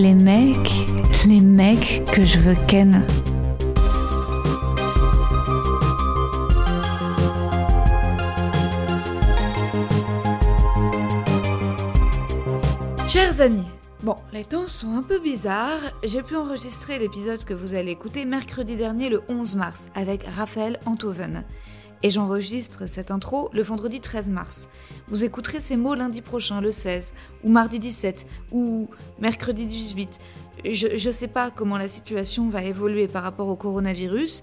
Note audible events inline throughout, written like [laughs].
Les mecs, les mecs que je veux ken. Chers amis, bon, les temps sont un peu bizarres. J'ai pu enregistrer l'épisode que vous allez écouter mercredi dernier, le 11 mars, avec Raphaël Antoven. Et j'enregistre cette intro le vendredi 13 mars. Vous écouterez ces mots lundi prochain, le 16, ou mardi 17, ou mercredi 18. Je ne sais pas comment la situation va évoluer par rapport au coronavirus.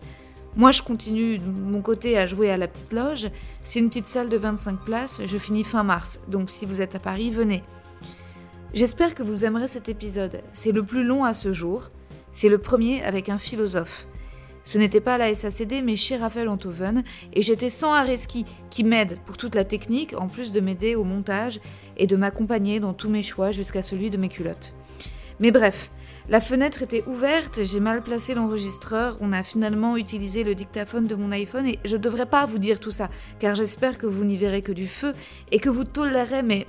Moi, je continue de mon côté à jouer à la petite loge. C'est une petite salle de 25 places. Je finis fin mars. Donc, si vous êtes à Paris, venez. J'espère que vous aimerez cet épisode. C'est le plus long à ce jour. C'est le premier avec un philosophe. Ce n'était pas la SACD, mais chez Raphaël Antoven, et j'étais sans Areski, qui m'aide pour toute la technique, en plus de m'aider au montage et de m'accompagner dans tous mes choix jusqu'à celui de mes culottes. Mais bref, la fenêtre était ouverte, j'ai mal placé l'enregistreur, on a finalement utilisé le dictaphone de mon iPhone et je devrais pas vous dire tout ça, car j'espère que vous n'y verrez que du feu et que vous tolérez mes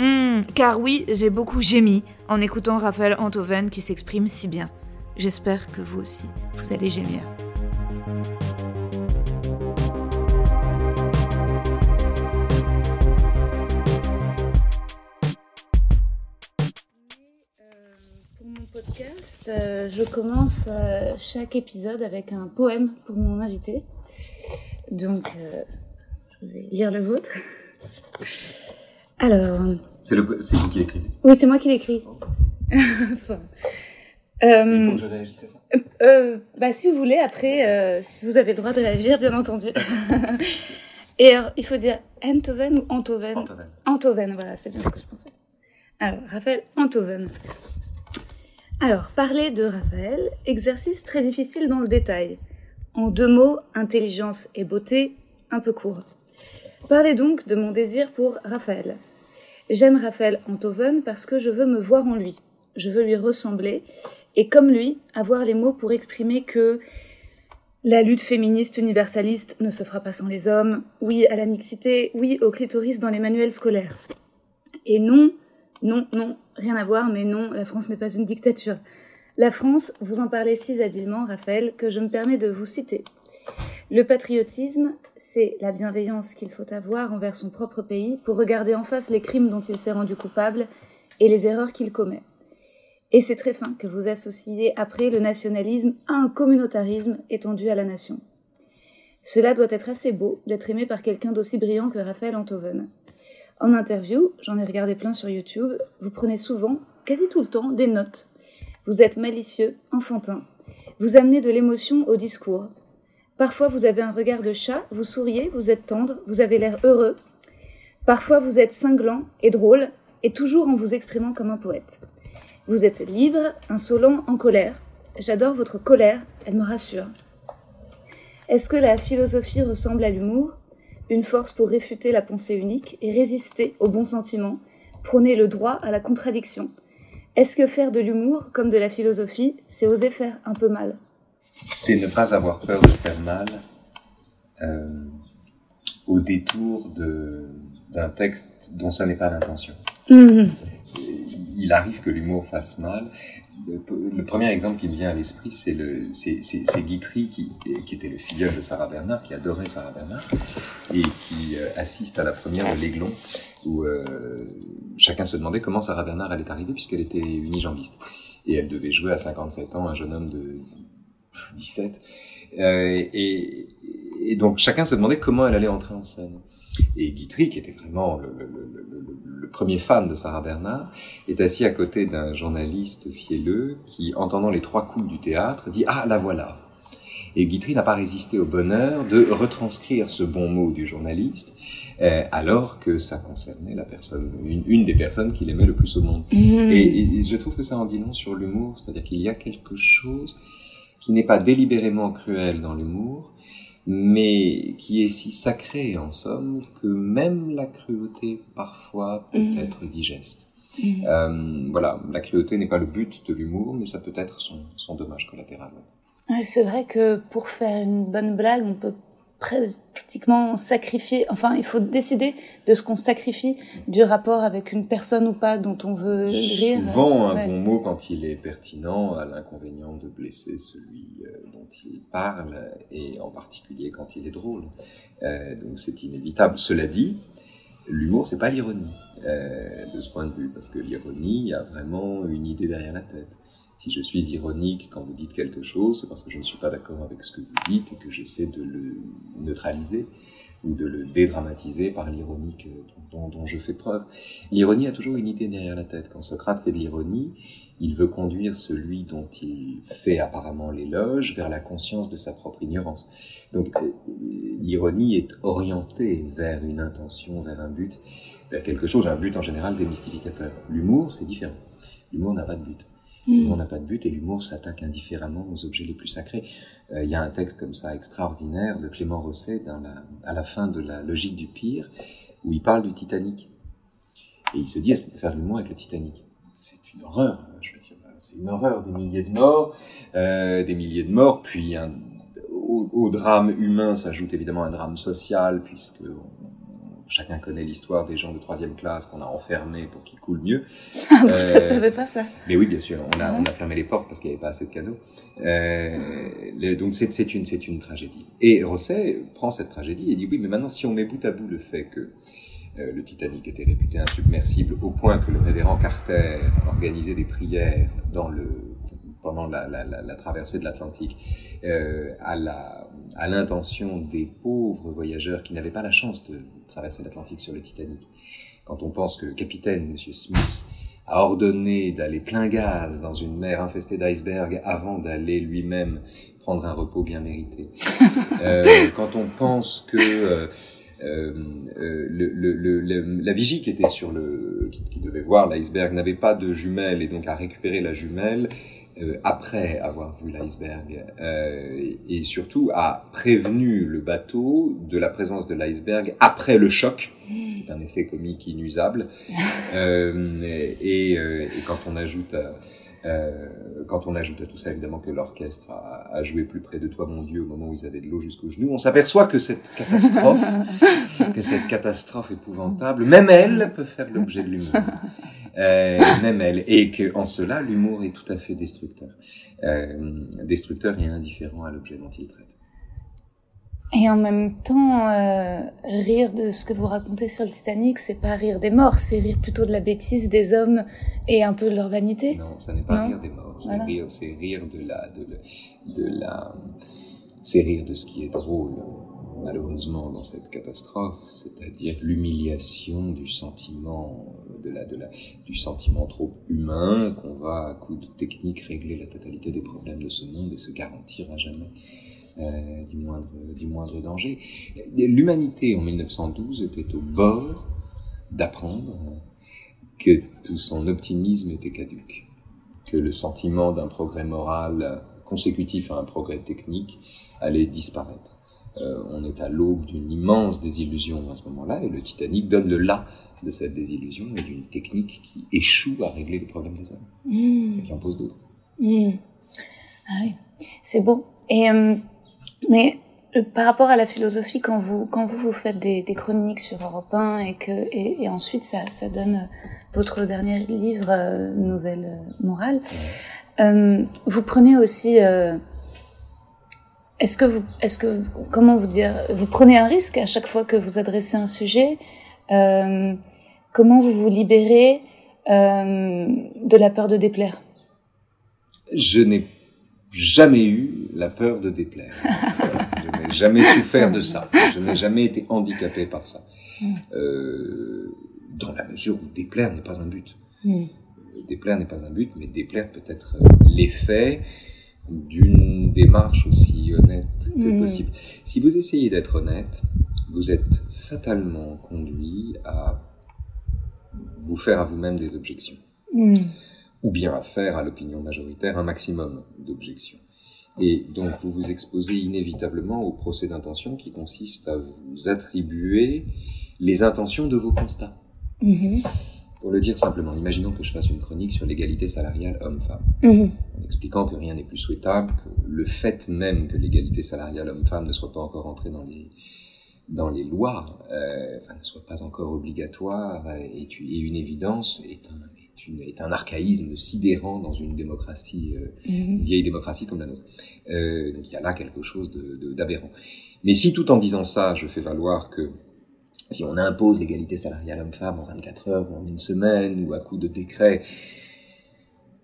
hum. car oui, j'ai beaucoup gémi en écoutant Raphaël Antoven qui s'exprime si bien. J'espère que vous aussi, vous allez gémir. Pour mon podcast, euh, je commence euh, chaque épisode avec un poème pour mon invité. Donc, euh, je vais lire le vôtre. Alors, C'est le- c'est vous qui l'écrivez. oui, c'est moi qui l'écris. [laughs] Enfin, Il euh, faut que je réagisse à ça. euh, bah, si vous voulez, après, euh, si vous avez le droit de réagir, bien entendu. [laughs] Et alors, il faut dire Antoven ou Antoven Antoven. Antoven, voilà, c'est bien ce que je pensais. Alors, Raphaël Antoven. Alors, parler de Raphaël, exercice très difficile dans le détail. En deux mots, intelligence et beauté, un peu court. Parlez donc de mon désir pour Raphaël. J'aime Raphaël Antoven parce que je veux me voir en lui. Je veux lui ressembler et comme lui, avoir les mots pour exprimer que la lutte féministe universaliste ne se fera pas sans les hommes, oui à la mixité, oui au clitoris dans les manuels scolaires. Et non, non, non, rien à voir, mais non, la France n'est pas une dictature. La France, vous en parlez si habilement, Raphaël, que je me permets de vous citer. Le patriotisme, c'est la bienveillance qu'il faut avoir envers son propre pays pour regarder en face les crimes dont il s'est rendu coupable et les erreurs qu'il commet. Et c'est très fin que vous associez après le nationalisme à un communautarisme étendu à la nation. Cela doit être assez beau d'être aimé par quelqu'un d'aussi brillant que Raphaël Antoven. En interview, j'en ai regardé plein sur YouTube, vous prenez souvent, quasi tout le temps, des notes. Vous êtes malicieux, enfantin. Vous amenez de l'émotion au discours. Parfois vous avez un regard de chat, vous souriez, vous êtes tendre, vous avez l'air heureux. Parfois vous êtes cinglant et drôle, et toujours en vous exprimant comme un poète. Vous êtes libre, insolent, en colère. J'adore votre colère, elle me rassure. Est-ce que la philosophie ressemble à l'humour? Une force pour réfuter la pensée unique et résister aux bons sentiments, prôner le droit à la contradiction. Est-ce que faire de l'humour, comme de la philosophie, c'est oser faire un peu mal? C'est ne pas avoir peur de faire mal euh, au détour de- d'un texte dont ça n'est pas l'intention. Il arrive que l'humour fasse mal. Le, le premier exemple qui me vient à l'esprit, c'est le, c'est Guitry qui, qui était le filleul de Sarah Bernard, qui adorait Sarah Bernard, et qui euh, assiste à la première de l'Aiglon, où euh, chacun se demandait comment Sarah Bernard allait arriver puisqu'elle était unijambiste. Et elle devait jouer à 57 ans un jeune homme de 17. Euh, et, et donc chacun se demandait comment elle allait entrer en scène. Et Guitry, qui était vraiment le, le, le, le, le premier fan de Sarah Bernard, est assis à côté d'un journaliste fielleux qui, entendant les trois coups du théâtre, dit Ah, la voilà Et Guitry n'a pas résisté au bonheur de retranscrire ce bon mot du journaliste, euh, alors que ça concernait la personne, une, des personnes qu'il aimait le plus au monde. Mmh. Et, je trouve que ça en dit long sur l'humour, c'est-à-dire qu'il y a quelque chose qui n'est pas délibérément cruel dans l'humour, mais qui est si sacré en somme que même la cruauté parfois peut mmh. être digeste. Mmh. Euh, voilà, la cruauté n'est pas le but de l'humour, mais ça peut être son, son dommage collatéral. Ouais, c'est vrai que pour faire une bonne blague, on peut pratiquement sacrifier, enfin il faut décider de ce qu'on sacrifie du rapport avec une personne ou pas dont on veut rire. Souvent un bon mot quand il est pertinent a l'inconvénient de blesser celui euh, dont il parle et en particulier quand il est drôle. Euh, donc c'est inévitable. Cela dit, l'humour c'est pas l'ironie euh, de ce point de vue parce que l'ironie il a vraiment une idée derrière la tête. Si je suis ironique quand vous dites quelque chose, c'est parce que je ne suis pas d'accord avec ce que vous dites et que j'essaie de le neutraliser ou de le dédramatiser par l'ironie dont, dont, je fais preuve. L'ironie a toujours une idée derrière la tête. Quand Socrate fait de l'ironie, il veut conduire celui dont il fait apparemment l'éloge vers la conscience de sa propre ignorance. Donc euh, l'ironie est orientée vers une intention, vers un but, vers quelque chose, un but en général démystificateur. L'humour, c'est différent. L'humour n'a pas de but. L'humour n'a pas de but et l'humour s'attaque indifféremment aux objets les plus sacrés. Euh, il y a un texte comme ça extraordinaire de Clément Rosset dans la, à la fin de la logique du pire où il parle du Titanic. Et il se dit, est-ce qu'on peut faire de l'humour avec le Titanic? C'est une horreur, je veux dire. C'est une horreur, des milliers de morts, euh, des milliers de morts, puis un, au, au, drame humain s'ajoute évidemment un drame social, puisque chacun connaît l'histoire des gens de troisième classe qu'on a enfermés pour qu'ils coulent mieux. [laughs] Ah euh, je savais pas ça. Mais oui, bien sûr, on a, on a fermé les portes parce qu'il n'y avait pas assez de cadeaux. Euh, donc c'est une, c'est une tragédie. Et Rosset prend cette tragédie et dit oui, mais maintenant si on met bout à bout le fait que euh, le Titanic était réputé insubmersible au point que le révérend Carter organisait des prières dans le pendant la, la, la, la traversée de l'Atlantique euh, à la à l'intention des pauvres voyageurs qui n'avaient pas la chance de traverser l'Atlantique sur le Titanic. Quand on pense que le capitaine, Monsieur Smith, a ordonné d'aller plein gaz dans une mer infestée d'icebergs avant d'aller lui-même prendre un repos bien mérité. [laughs] euh, quand on pense que euh, euh, le, le, le, la vigie qui était sur le, qui, qui devait voir l'iceberg n'avait pas de jumelle et donc a récupéré la jumelle euh, après avoir vu l'iceberg euh, et surtout a prévenu le bateau de la présence de l'iceberg après le choc, qui est un effet comique inusable. [laughs] euh, et, euh, et, quand on ajoute à, euh, quand on ajoute à tout ça évidemment que l'orchestre a, a, joué plus près de toi mon Dieu au moment où ils avaient de l'eau jusqu'aux genoux, on s'aperçoit que cette catastrophe, [laughs] que cette catastrophe épouvantable, même elle peut faire l'objet de l'humour euh, même elle, et que en cela l'humour est tout à fait destructeur, euh, destructeur et indifférent à l'objet dont il traite. Et en même temps, euh, rire de ce que vous racontez sur le Titanic, c'est pas rire des morts, c'est rire plutôt de la bêtise des hommes et un peu de leur vanité. Non, ça n'est pas rire des morts, c'est rire, c'est rire de la, de, de la, c'est rire de ce qui est drôle malheureusement dans cette catastrophe, c'est-à-dire l'humiliation du sentiment la, du sentiment trop humain qu'on va à coup de technique régler la totalité des problèmes de ce monde et se garantir à jamais euh, du, moindre, du moindre danger. L'humanité en 1912 était au bord d'apprendre que tout son optimisme était caduque, que le sentiment d'un progrès moral consécutif à un progrès technique allait disparaître euh, on est à l'aube d'une immense désillusion à ce moment-là, et le Titanic donne le là de cette désillusion et d'une technique qui échoue à régler les problèmes des hommes, mmh. et qui en pose d'autres. Mmh. Ah oui, c'est beau. Et euh, mais euh, par rapport à la philosophie, quand vous quand vous, vous faites des, des chroniques sur Europe 1 et que et, et ensuite ça, ça donne votre dernier livre, Nouvelle morale, ouais. vous prenez aussi est-ce que vous, est-ce que, comment vous dire, vous prenez un risque à chaque fois que vous adressez un sujet euh, Comment vous vous libérez euh, de la peur de déplaire? Je n'ai jamais eu la peur de déplaire. je n'ai jamais souffert de ça. Je n'ai jamais été handicapé par ça. Euh, dans la mesure où déplaire n'est pas un but. Mm. Déplaire n'est pas un but, mais déplaire peut être l'effet d'une démarche aussi honnête que mmh. possible. Si vous essayez d'être honnête, vous êtes fatalement conduit à vous faire à vous-même des objections. Mmh. Ou bien à faire à l'opinion majoritaire un maximum d'objections. Et donc vous vous exposez inévitablement au procès d'intention qui consiste à vous attribuer les intentions de vos constats. Mmh. Pour le dire simplement, imaginons que je fasse une chronique sur l'égalité salariale homme-femme, mmh. en expliquant que rien n'est plus souhaitable, que le fait même que l'égalité salariale homme-femme ne soit pas encore entrée dans les, dans les lois, euh, enfin, ne soit pas encore obligatoire, est, une évidence, est un, est, une, est un archaïsme sidérant dans une démocratie, euh, mmh. une vieille démocratie comme la nôtre. Euh, donc il y a là quelque chose d'aberrant. De, Mais si tout en disant ça, je fais valoir que si on impose l'égalité salariale homme-femme en 24 heures ou en une semaine ou à coup de décret,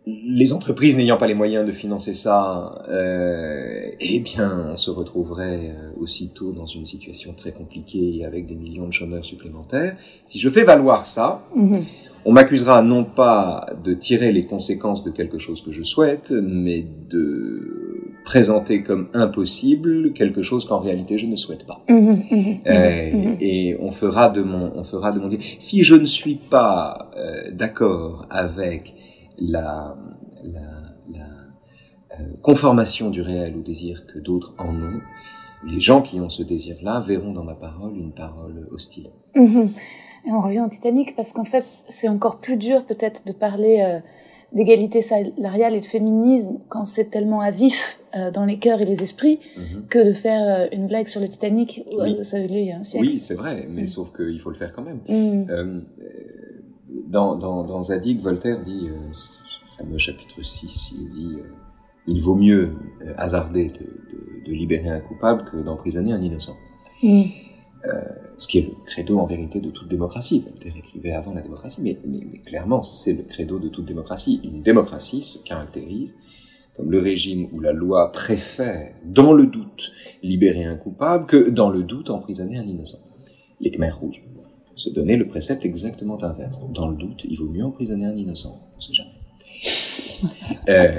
les entreprises n'ayant pas les moyens de financer ça, euh, eh bien, on se retrouverait euh, aussitôt dans une situation très compliquée avec des millions de chômeurs supplémentaires. Si je fais valoir ça, mhm. on m'accusera non pas de tirer les conséquences de quelque chose que je souhaite, mais de présenter comme impossible quelque chose qu'en réalité je ne souhaite pas. Mmh, mmh, mmh, euh, et on fera de mon, on fera de mon Si je ne suis pas euh, d'accord avec la, la, la euh, conformation du réel au désir que d'autres en ont, les gens qui ont ce désir-là verront dans ma parole une parole hostile. Et on revient au Titanic parce qu'en fait, c'est encore plus dur peut-être de parler euh, d'égalité salariale et de féminisme quand c'est tellement à vif euh, dans les cœurs et les esprits mhm. que de faire euh, une blague sur le Titanic oui. ça veut dire un siècle. Oui, c'est vrai, mais mm. sauf qu'il faut le faire quand même. Mm. Euh, dans, dans, dans Zadig, Voltaire dit, ce fameux chapitre 6, il dit il vaut mieux hasarder de, de, de, libérer un coupable que d'emprisonner un innocent. Euh, ce qui est le credo en vérité de toute démocratie. Voltaire écrivait avant la démocratie, mais, mais, clairement c'est le credo de toute démocratie. Une démocratie se caractérise comme le régime où la loi préfère, dans le doute, libérer un coupable que, dans le doute, emprisonner un innocent. Les Khmers rouges se donnaient le précepte exactement inverse. Dans le doute, il vaut mieux emprisonner un innocent. On sait jamais. [laughs] Euh,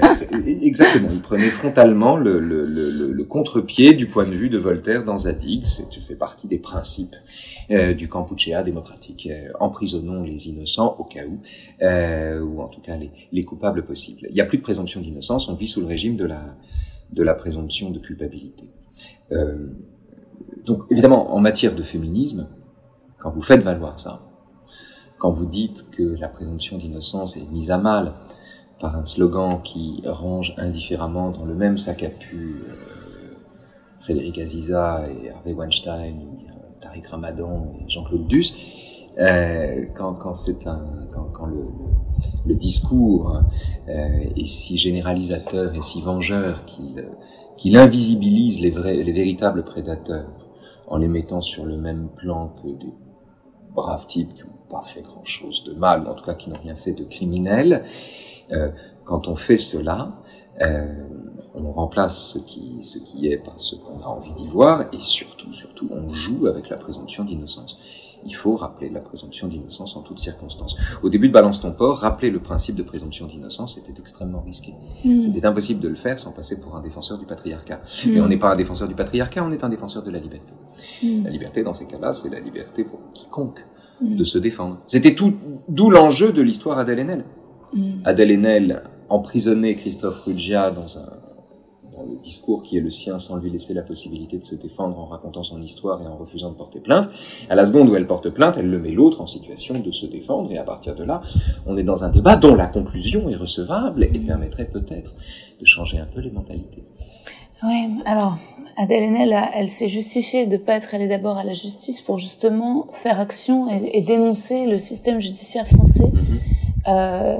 exactement, il prenait frontalement le, contre-pied du point de vue de Voltaire dans Zadig, c'est fait partie des principes euh, du Campuchea démocratique. Euh, emprisonnons les innocents au cas où, ou en tout cas les, les, coupables possibles. Il n'y a plus de présomption d'innocence, on vit sous le régime de la, présomption de culpabilité. Donc évidemment, en matière de féminisme, quand vous faites valoir ça, quand vous dites que la présomption d'innocence est mise à mal par un slogan qui range indifféremment dans le même sac à pu euh, Frédéric Aziza et Harvey Weinstein, ou Tariq Ramadan et Jean-Claude Duss, euh, quand, quand c'est un quand, quand le, le, discours euh, est si généralisateur et si vengeur qu'il qu'il invisibilise les vrais les véritables prédateurs en les mettant sur le même plan que des braves types qui n'ont pas fait grand chose de mal, en tout cas qui n'ont rien fait de criminel, euh, quand on fait cela, euh, on remplace ce qui, ce qui est par ce qu'on a envie d'y voir, et surtout, surtout, on joue avec la présomption d'innocence. Il faut rappeler la présomption d'innocence en toutes circonstances. Au début de Balance ton port, rappeler le principe de présomption d'innocence était extrêmement risqué. Mm. C'était impossible de le faire sans passer pour un défenseur du patriarcat. Mm. Et on n'est pas un défenseur du patriarcat, on est un défenseur de la liberté. Mm. La liberté, dans ces cas-là, c'est la liberté pour quiconque de se défendre. C'était tout, d'où l'enjeu de l'histoire Adèle Haenel. Mm. Adèle Haenel emprisonnait Christophe Ruggia dans un dans le discours qui est le sien sans lui laisser la possibilité de se défendre en racontant son histoire et en refusant de porter plainte. À la seconde où elle porte plainte, elle le met l'autre en situation de se défendre et à partir de là, on est dans un débat dont la conclusion est recevable et permettrait peut-être de changer un peu les mentalités. Oui, alors Adèle Haenel, elle s'est justifiée de pas être allée d'abord à la justice pour justement faire action et, dénoncer le système judiciaire français. Mm-hmm. euh,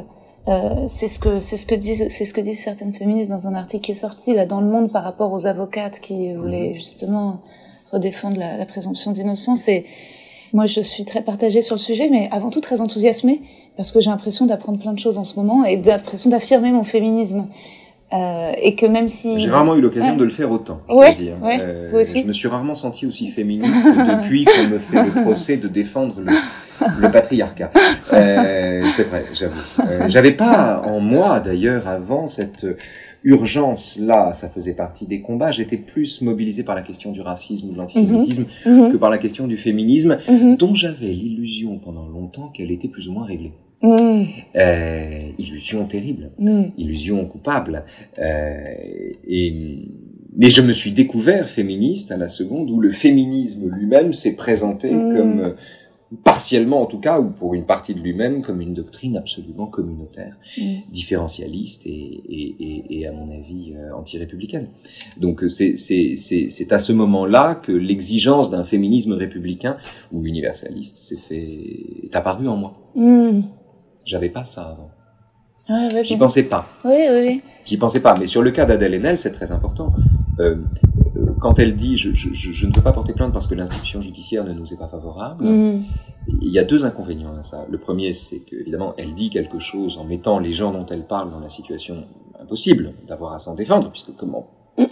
euh, c'est ce que c'est ce que disent c'est ce que disent certaines féministes dans un article qui est sorti là dans le Monde par rapport aux avocates qui voulaient mhm. justement redéfendre la, la présomption d'innocence et moi je suis très partagée sur le sujet mais avant tout très enthousiasmée parce que j'ai l'impression d'apprendre plein de choses en ce moment et l'impression d'affirmer mon féminisme euh, et que même si j'ai rarement eu l'occasion de le faire autant, ouais, dire. Ouais, euh, aussi. Je me suis rarement senti aussi féministe [laughs] depuis qu'on me fait le procès de défendre le, [laughs] le patriarcat. Euh, c'est vrai, j'avoue. Euh, J'avais pas en moi d'ailleurs avant cette urgence, là, ça faisait partie des combats. J'étais plus mobilisé par la question du racisme ou de l'antisémitisme mhm. Mhm. que par la question du féminisme, mhm. dont j'avais l'illusion pendant longtemps qu'elle était plus ou moins réglée. Euh, illusion terrible, illusion coupable. Euh, et, mais je me suis découvert féministe à la seconde où le féminisme lui-même s'est présenté comme partiellement en tout cas, ou pour une partie de lui-même, comme une doctrine absolument communautaire, mm. différentialiste et, et, et, à mon avis euh, anti-républicaine. Donc euh, c'est à ce moment-là que l'exigence d'un féminisme républicain ou universaliste s'est fait est apparue en moi. Mm. J'avais pas ça avant. Ah, J'y pensais pas. Oui, oui. J'y pensais pas. Mais sur le cas d'Adèle Haenel, c'est très important. Euh, quand elle dit je, je, je, ne veux pas porter plainte parce que l'institution judiciaire ne nous est pas favorable, mm. il y a deux inconvénients à ça. Le premier, c'est qu'évidemment, elle dit quelque chose en mettant les gens dont elle parle dans la situation impossible d'avoir à s'en défendre, puisque comment mm,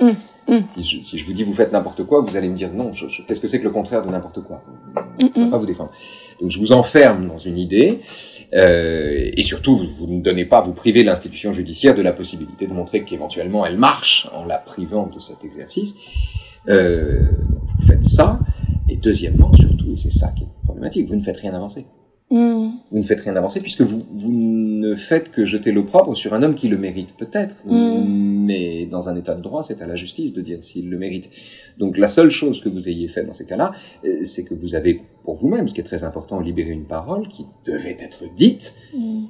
mm, si, je, si, je, vous dis vous faites n'importe quoi, vous allez me dire non, qu'est-ce que c'est que le contraire de n'importe quoi? Je ne peux pas vous défendre. Donc je vous enferme dans une idée. Euh, et surtout, vous ne donnez pas, vous privez l'institution judiciaire de la possibilité de montrer qu'éventuellement elle marche en la privant de cet exercice. Euh, vous faites ça. Et deuxièmement, surtout, et c'est ça qui est problématique, vous ne faites rien avancer. Mm. Vous ne faites rien avancer puisque vous, vous ne faites que jeter l'opprobre sur un homme qui le mérite peut-être. Mais dans un état de droit, c'est à la justice de dire s'il le mérite. Donc la seule chose que vous ayez fait dans ces cas-là, euh, c'est que vous avez pour vous-même, ce qui est très important, libéré une parole qui devait être dite, mm.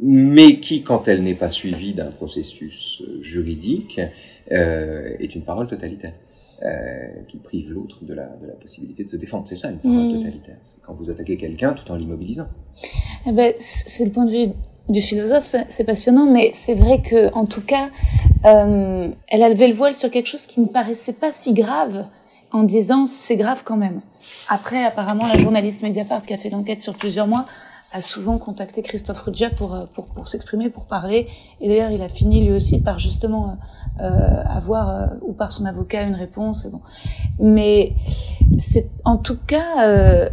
mais qui, quand elle n'est pas suivie d'un processus euh, juridique, euh, est une parole totalitaire. Euh, qui prive l'autre de la, de la possibilité de se défendre. C'est ça une parole mm. totalitaire. C'est quand vous attaquez quelqu'un tout en l'immobilisant. Eh ben, c'est le point de vue du philosophe, c'est passionnant, mais c'est vrai que, en tout cas, euh, elle a levé le voile sur quelque chose qui ne paraissait pas si grave, en disant c'est grave quand même. Après, apparemment, la journaliste Mediapart qui a fait l'enquête sur plusieurs mois a souvent contacté Christophe Ruggia pour, euh, pour, pour s'exprimer, pour parler. Et d'ailleurs, il a fini lui aussi par justement euh, avoir euh, ou par son avocat une réponse. Bon. Mais c'est en tout cas, euh,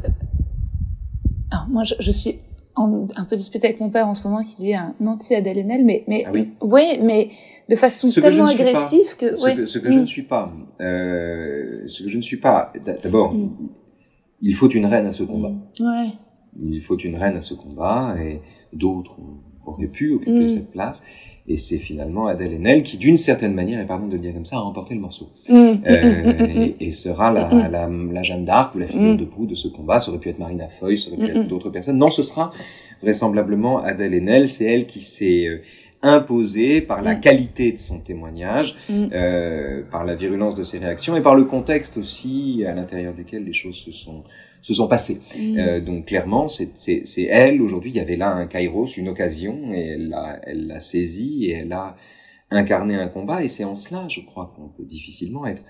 alors moi je, je suis en, un peu disputée avec mon père en ce moment qui lui est un anti-Adèle mais mais ah oui. ouais, mais de façon tellement agressive que, ce que, ce que je mm. ne suis pas, euh, ce que je ne suis pas. D'abord, mm. il faut une reine à ce combat. Mm. Ouais. Il faut une reine à ce combat et d'autres auraient pu occuper cette place. Et c'est finalement Adèle Haenel qui, d'une certaine manière, et pardon de le dire comme ça, a remporté le morceau. Mm. Euh, et, et, sera la, la, la Jeanne d'Arc ou la figure mm. de proue de ce combat. Ça aurait pu être Marina Foy, ça aurait pu être d'autres personnes. Non, ce sera vraisemblablement Adèle Haenel. C'est elle qui s'est euh, imposée par la qualité de son témoignage, euh, par la virulence de ses réactions et par le contexte aussi à l'intérieur duquel les choses se sont se sont passées. Mm. Euh, donc clairement, c'est elle, aujourd'hui, il y avait là un kairos, une occasion, et elle l'a elle l'a saisi, et elle a incarné un combat, et c'est en cela, je crois, qu'on peut difficilement être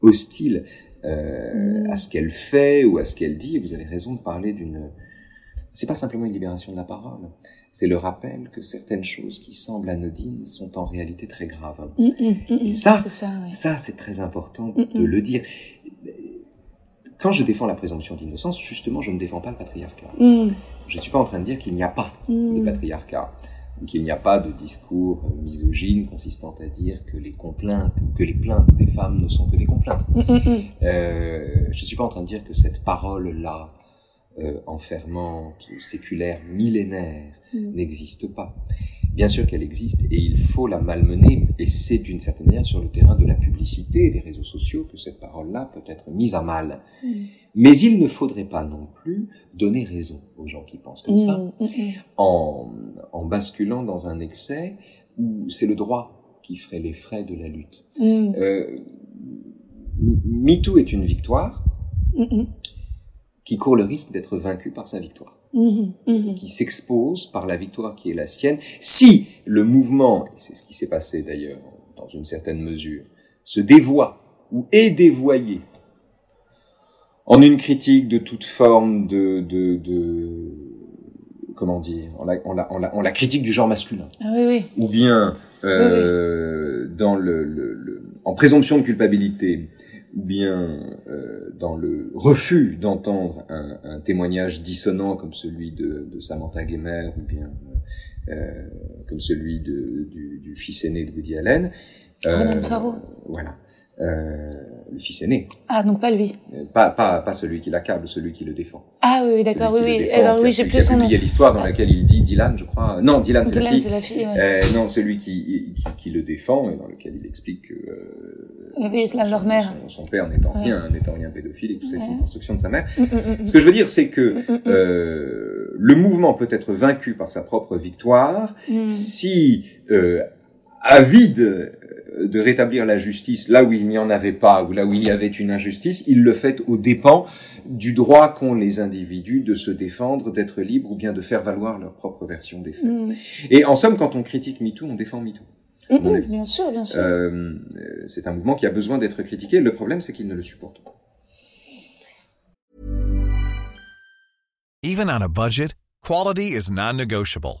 hostile euh, mm. à ce qu'elle fait ou à ce qu'elle dit. Et vous avez raison de parler d'une... C'est pas simplement une libération de la parole, c'est le rappel que certaines choses qui semblent anodines sont en réalité très graves. Mm, et ça, ça, c'est très important de le dire quand je défends la présomption d'innocence, justement, je ne défends pas le patriarcat. Mm. Je ne suis pas en train de dire qu'il n'y a pas mm. de patriarcat, ou qu'il n'y a pas de discours misogyne consistant à dire que les complaintes ou que les plaintes des femmes ne sont que des complaintes. Mm, euh, je ne suis pas en train de dire que cette parole-là, euh, enfermante, séculaire, millénaire, n'existe pas. Bien sûr qu'elle existe et il faut la malmener et c'est d'une certaine manière sur le terrain de la publicité et des réseaux sociaux que cette parole-là peut être mise à mal. Mm. Mais il ne faudrait pas non plus donner raison aux gens qui pensent comme ça mm, mm, en, en basculant dans un excès où c'est le droit qui ferait les frais de la lutte. Euh, MeToo est une victoire qui court le risque d'être vaincu par sa victoire. Mhm, mhm. qui s'expose par la victoire qui est la sienne. Si le mouvement, et c'est ce qui s'est passé d'ailleurs dans une certaine mesure, se dévoie ou est dévoyé en une critique de toute forme de, de, de comment dire, en la, en, la, en, la, critique du genre masculin, ah oui, oui. ou bien euh, dans le, le, le, en présomption de culpabilité ou bien euh, dans le refus d'entendre un, un, témoignage dissonant comme celui de, de Samantha Gemer, ou bien euh, comme celui de, du, du, fils aîné de Woody Allen. Euh. Voilà. Euh, le fils aîné. Ah, donc pas lui. Euh, pas, pas, pas celui qui l'accable, celui qui le défend. Ah oui, d'accord, oui, oui. Alors oui, j'ai plus son nom. Il y a l'histoire dans laquelle il dit Dylan, je crois. Non, Dylan, c'est la fille. c'est la fille. Ouais. Euh, non, celui qui, qui, qui, le défend et dans lequel il explique que. Euh, oui, c'est leur mère. Son, père n'étant ouais. rien, n'étant rien pédophile et que c'est une construction de sa mère. Mm, mm, mm, Ce que je veux dire, c'est que euh, le mouvement peut être vaincu par sa propre victoire si euh, avide de rétablir la justice là où il n'y en avait pas, ou là où il y avait une injustice, il le fait aux dépens du droit qu'ont les individus de se défendre, d'être libres, ou bien de faire valoir leur propre version des faits. Mmh. Et en somme, quand on critique MeToo, on défend MeToo. Mmh, bien sûr, bien sûr. Euh, c'est un mouvement qui a besoin d'être critiqué. Le problème, c'est qu'il ne le supporte pas. Even on a budget, quality is non-negotiable.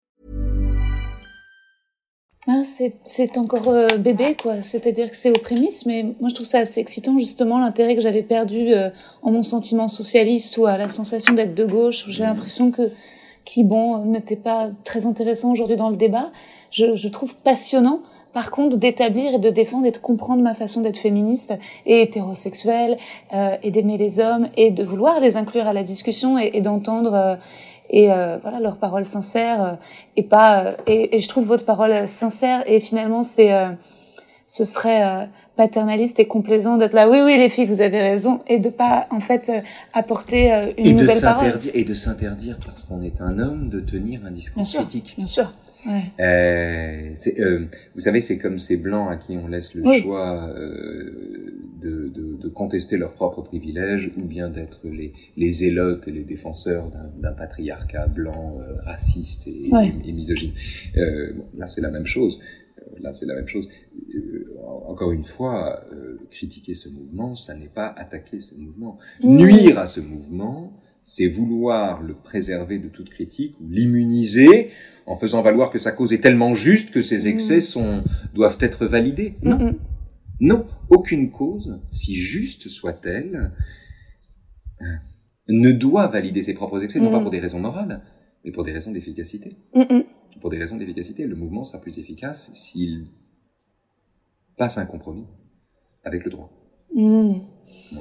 Ah, c'est encore euh, bébé, quoi. C'est-à-dire que c'est aux prémices, mais moi je trouve ça assez excitant, justement, l'intérêt que j'avais perdu euh, en mon sentiment socialiste ou à la sensation d'être de gauche. J'ai l'impression que, qui, bon, n'était pas très intéressant aujourd'hui dans le débat. Je, je trouve passionnant, par contre, d'établir et de défendre et de comprendre ma façon d'être féministe et hétérosexuelle, euh, et d'aimer les hommes et de vouloir les inclure à la discussion et, et d'entendre euh, et euh, voilà leurs paroles sincères euh, et pas euh, et, et, je trouve votre parole sincère et finalement c'est ce serait paternaliste et complaisant d'être là. Oui oui les filles vous avez raison et de pas en fait apporter une et nouvelle de parole et de s'interdire parce qu'on est un homme de tenir un discours bien critique. sûr, bien sûr ouais. euh, euh, vous savez c'est comme ces blancs à qui on laisse le oui. choix de, de, de, contester leurs propres privilèges ou bien d'être les, les élotes et les défenseurs d'un patriarcat blanc euh, raciste et, ouais. et, et misogyne. Euh, bon, là, c'est la même chose. Là, c'est la même chose. Euh, encore une fois, euh, critiquer ce mouvement, ça n'est pas attaquer ce mouvement. Mmh. Nuire à ce mouvement, c'est vouloir le préserver de toute critique ou l'immuniser en faisant valoir que sa cause est tellement juste que ses excès mmh. sont, doivent être validés. Non. Non, aucune cause, si juste soit-elle, euh, ne doit valider ses propres excès, non pas pour des raisons morales, mais pour des raisons d'efficacité. Pour des raisons d'efficacité, le mouvement sera plus efficace s'il passe un compromis avec le droit, à mon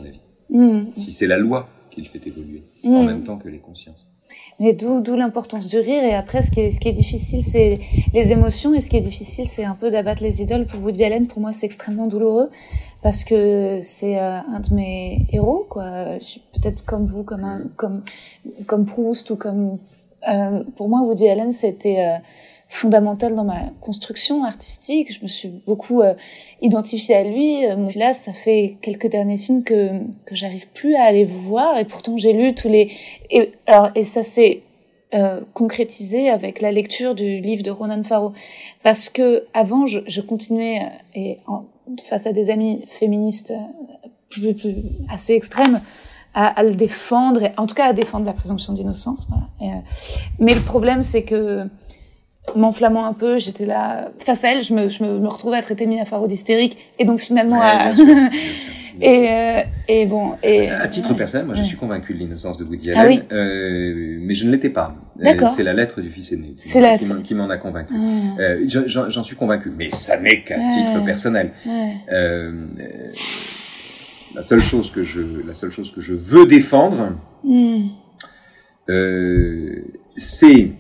avis. Si c'est la loi qu'il fait évoluer, en même temps que les consciences. Mais d'où, d'où l'importance du rire. Et après, ce qui est, ce qui est difficile, c'est les émotions. Et ce qui est difficile, c'est un peu d'abattre les idoles. Pour Woody Allen, pour moi, c'est extrêmement douloureux parce que c'est euh, un de mes héros, quoi. Peut-être comme vous, comme un, comme, comme Proust ou comme, euh, pour moi, Woody Allen, c'était euh, fondamental dans ma construction artistique. Je me suis beaucoup euh, identifiée à lui. Euh, là, ça fait quelques derniers films que que j'arrive plus à aller voir, et pourtant j'ai lu tous les. Et alors, et ça s'est euh, concrétisé avec la lecture du livre de Ronan Farrow, parce que avant, je, je continuais euh, et en, face à des amis féministes plus, plus assez extrêmes. À, à, le défendre, en tout cas à défendre la présomption d'innocence. Voilà. Euh, mais le problème, c'est que m'enflammant un peu, j'étais là face à elle, je me, je me, me retrouvais à traiter Mia Farrow d'hystérique et donc finalement ouais, à... bien sûr, bien [laughs] sûr, bien et, euh, et bon et à titre personnel, moi je ouais. suis convaincu de l'innocence de Woody Ah Allen, oui euh, mais je ne l'étais pas. D'accord. C'est la lettre du fils aîné la- qui m'en a convaincu. Ah. Euh, J'en suis convaincu, mais ça n'est qu'à titre personnel. Ouais. Euh, euh, la seule chose que je, la seule chose que je veux défendre, euh, c'est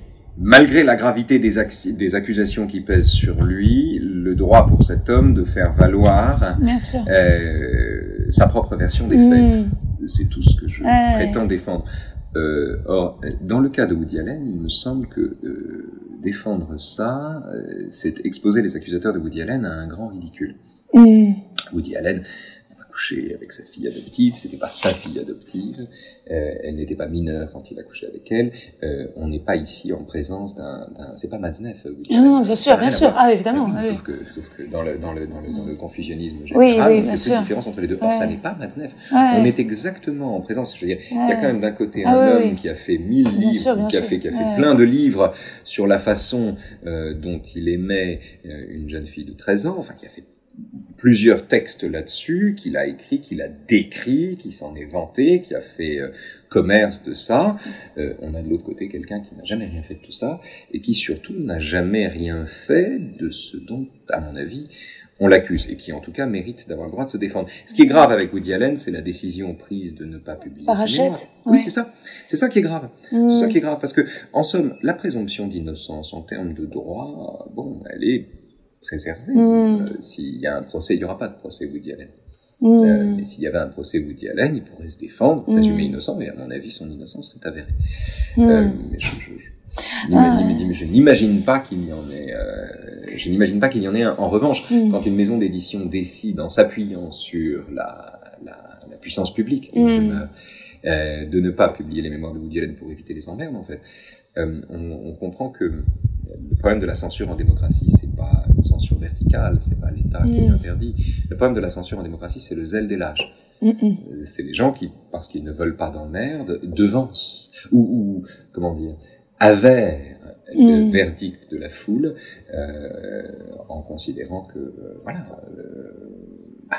malgré la gravité des, des, accusations qui pèsent sur lui, le droit pour cet homme de faire valoir euh, sa propre version des mmh. faits. C'est tout ce que je ouais. prétends défendre. Euh, or, dans le cas de Woody Allen, il me semble que euh, défendre ça, c'est exposer les accusateurs de Woody Allen à un grand ridicule. Mmh. Woody Allen couché avec sa fille adoptive, c'était pas sa fille adoptive, euh, elle n'était pas mineure quand il a couché avec elle. Euh, on n'est pas ici en présence d'un, c'est pas Matzneff. Ah non, bien sûr, bien sûr, ah évidemment. Sauf, que, sauf que dans le dans le dans le, dans le confusionnisme général, il y a une différence entre les deux. Or, ça n'est pas Matzneff. On est exactement en présence. Je veux dire, il y a quand même d'un côté ah un homme qui a fait mille livres, qui a fait qui a fait plein de livres sur la façon euh, dont il aimait euh, une jeune fille de 13 ans, enfin qui a fait plusieurs textes là-dessus, qu'il a écrit, qu'il a décrit, qui s'en est vanté, qui a fait euh, commerce de ça. Euh, on a de l'autre côté quelqu'un qui n'a jamais rien fait de tout ça, et qui surtout n'a jamais rien fait de ce dont, à mon avis, on l'accuse, et qui en tout cas mérite d'avoir le droit de se défendre. Ce qui est grave avec Woody Allen, c'est la décision prise de ne pas publier ses. Oui, c'est ça. C'est ça qui est grave. C'est ça mm. qui est grave, parce que, en somme, la présomption d'innocence en termes de droit, bon, elle est préservé. Mm. Euh, s'il y a un procès, il n'y aura pas de procès Woody Allen. Mm. Euh, mais s'il y avait un procès Woody Allen, il pourrait se défendre, mm. présumé innocent, mais à mon avis, son innocence serait avérée. Euh, mais je, je, je, ah. je n'imagine pas qu'il y en ait. Euh, je n'imagine pas qu'il y en ait un. En revanche, quand une maison d'édition décide, en s'appuyant sur la, la, la, puissance publique, de, de, ne pas publier les mémoires de Woody Allen pour éviter les emmerdes, en fait, on, on comprend que le problème de la censure en démocratie, c'est pas une censure verticale, c'est pas l'État qui mm. interdit. Le problème de la censure en démocratie, c'est le zèle des lâches. C'est les gens qui, parce qu'ils ne veulent pas d'emmerde, devancent ou, ou comment dire, avèrent le mm. verdict de la foule euh, en considérant que euh, voilà. Euh,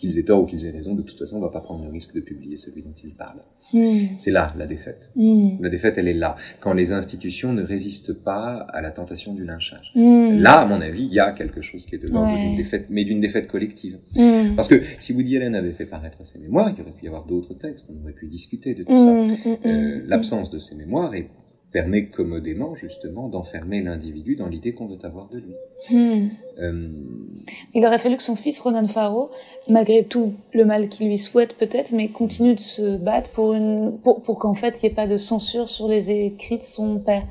qu'ils aient tort ou qu'ils aient raison, de toute façon, on ne va pas prendre le risque de publier celui dont ils parlent. Hmm. C'est là la défaite. Hmm. La défaite, elle est là. Quand les institutions ne résistent pas à la tentation du lynchage. Hmm. Là, à mon avis, il y a quelque chose qui est de l'ordre d'une défaite, mais d'une défaite collective. Parce que si Woody Allen avait fait paraître ses mémoires, il aurait pu y avoir d'autres textes, on aurait pu discuter de tout ça. Euh, l'absence de ses mémoires est permet commodément justement d'enfermer l'individu dans l'idée qu'on veut avoir de lui. Hmm. Euh... Il aurait fallu que son fils Ronan Farrow, malgré tout le mal qu'il lui souhaite peut-être, mais continue de se battre pour une pour, pour qu'en fait il n'y ait pas de censure sur les écrits de son père.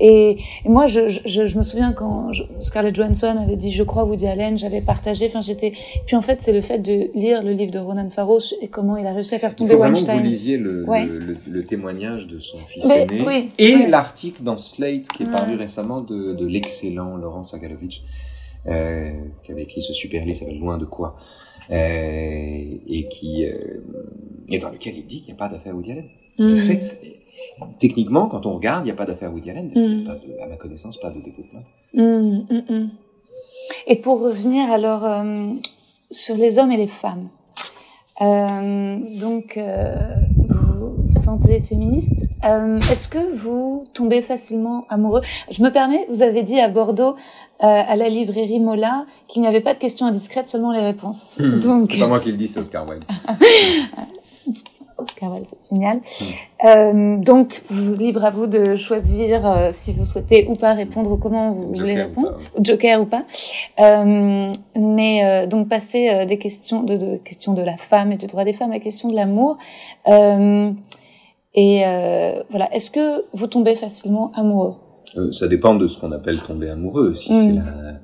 Et, moi, je, je, je, me souviens quand Scarlett Johansson avait dit "Je crois Woody Allen", j'avais partagé. Enfin, j'étais. Puis en fait, c'est le fait de lire le livre de Ronan Farrow et comment il a réussi à faire tomber Il faut Weinstein. Vraiment que vous lisiez le, le, le, témoignage de son fils aîné oui, et l'article dans Slate qui est paru récemment de, de l'excellent Laurent Sagalovitch, euh, qui avait écrit ce super livre, s'appelle Loin de quoi, euh, et qui euh, et dans lequel il dit qu'il n'y a pas d'affaire Woody Allen. De mm. fait, techniquement, quand on regarde, il n'y a pas d'affaire Woody Allen, pas de, à ma connaissance, pas de dépôt de plainte. Mm, et pour revenir alors euh, sur les hommes et les femmes, euh, donc euh, vous vous sentez féministe. Est-ce que vous tombez facilement amoureux? Je me permets, vous avez dit à Bordeaux, à la librairie Mola, qu'il n'y avait pas de questions indiscrètes, seulement les réponses. Hmm. Donc... C'est pas moi qui le dis, c'est Oscar Wilde. [laughs] Oscar Wilde, c'est génial. Euh, donc, vous, libre à vous de choisir euh, si vous souhaitez ou pas répondre ou comment vous voulez répondre, Joker ou pas. Euh, mais donc passer des questions de, de, questions de la femme et du droit des femmes à question de l'amour. et voilà, est-ce que vous tombez facilement amoureux? Ça dépend de ce qu'on appelle tomber amoureux. Si c'est la,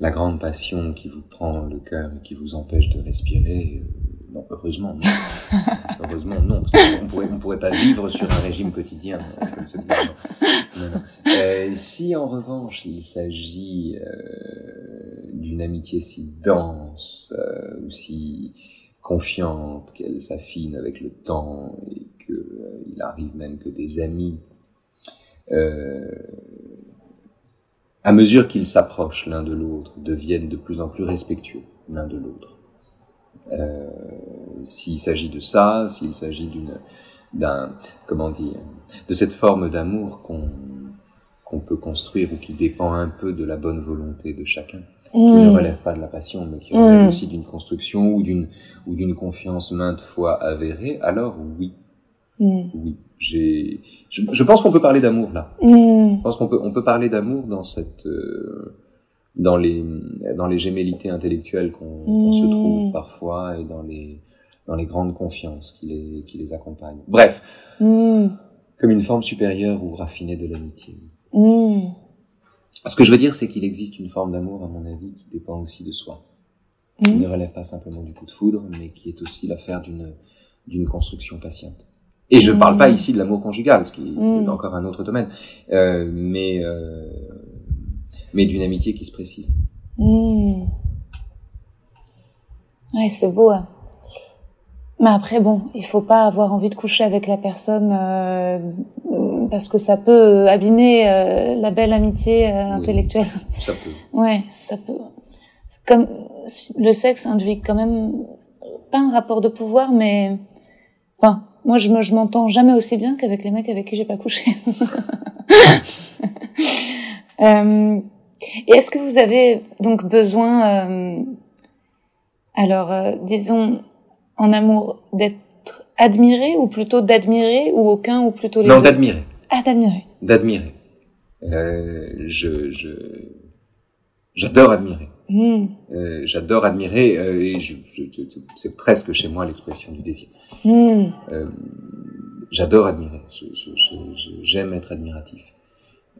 la grande passion qui vous prend le cœur et qui vous empêche de respirer non, heureusement non. [laughs] heureusement non, parce qu'on pourrait, on pourrait pas vivre sur un régime quotidien euh, comme celui-là. Euh, si en revanche il s'agit euh, d'une amitié si dense ou si confiante qu'elle s'affine avec le temps et que il arrive même que des amis à mesure qu'ils s'approchent l'un de l'autre, deviennent de plus en plus respectueux l'un de l'autre. Euh, s'il s'agit de ça, s'il s'agit d'une, d'un, comment dire, de cette forme d'amour qu'on qu'on peut construire ou qui dépend un peu de la bonne volonté de chacun, qui ne mm. relève pas de la passion, mais qui relève mm. aussi d'une construction ou d'une ou d'une confiance maintes fois avérée, alors oui, mm. oui, j'ai, je, je, pense qu'on peut parler d'amour là. Je pense qu'on peut on peut parler d'amour dans cette euh, dans les dans les gémellités intellectuelles qu'on se mmh. trouve parfois et dans les dans les grandes confiances qui les qui les accompagnent. Bref, mmh. comme une forme supérieure ou raffinée de l'amitié. Mmh. Ce que je veux dire, c'est qu'il existe une forme d'amour, à mon avis, qui dépend aussi de soi. qui ne relève pas simplement du coup de foudre, mais qui est aussi l'affaire d'une d'une construction patiente. Et je ne parle pas ici de l'amour conjugal, ce qui est encore un autre domaine, euh, mais euh, mais d'une amitié qui se précise. Ouais, c'est beau. Hein. Mais après, bon, il faut pas avoir envie de coucher avec la personne euh, parce que ça peut abîmer euh, la belle amitié euh, intellectuelle. ça peut. Ouais, ça peut. Comme le sexe induit quand même pas un rapport de pouvoir, mais enfin, moi je je m'entends jamais aussi bien qu'avec les mecs avec qui j'ai pas couché. [laughs] et est-ce que vous avez donc besoin, euh, alors euh, disons en amour, d'être admiré ou plutôt d'admirer ou aucun ou plutôt les Non, d'admirer. Ah, d'admirer. D'admirer. Euh, je, je, j'adore admirer. Hmm. Euh, j'adore admirer euh, et je, je, c'est presque chez moi l'expression du désir. Hmm. Euh, j'adore admirer. j'aime être admiratif.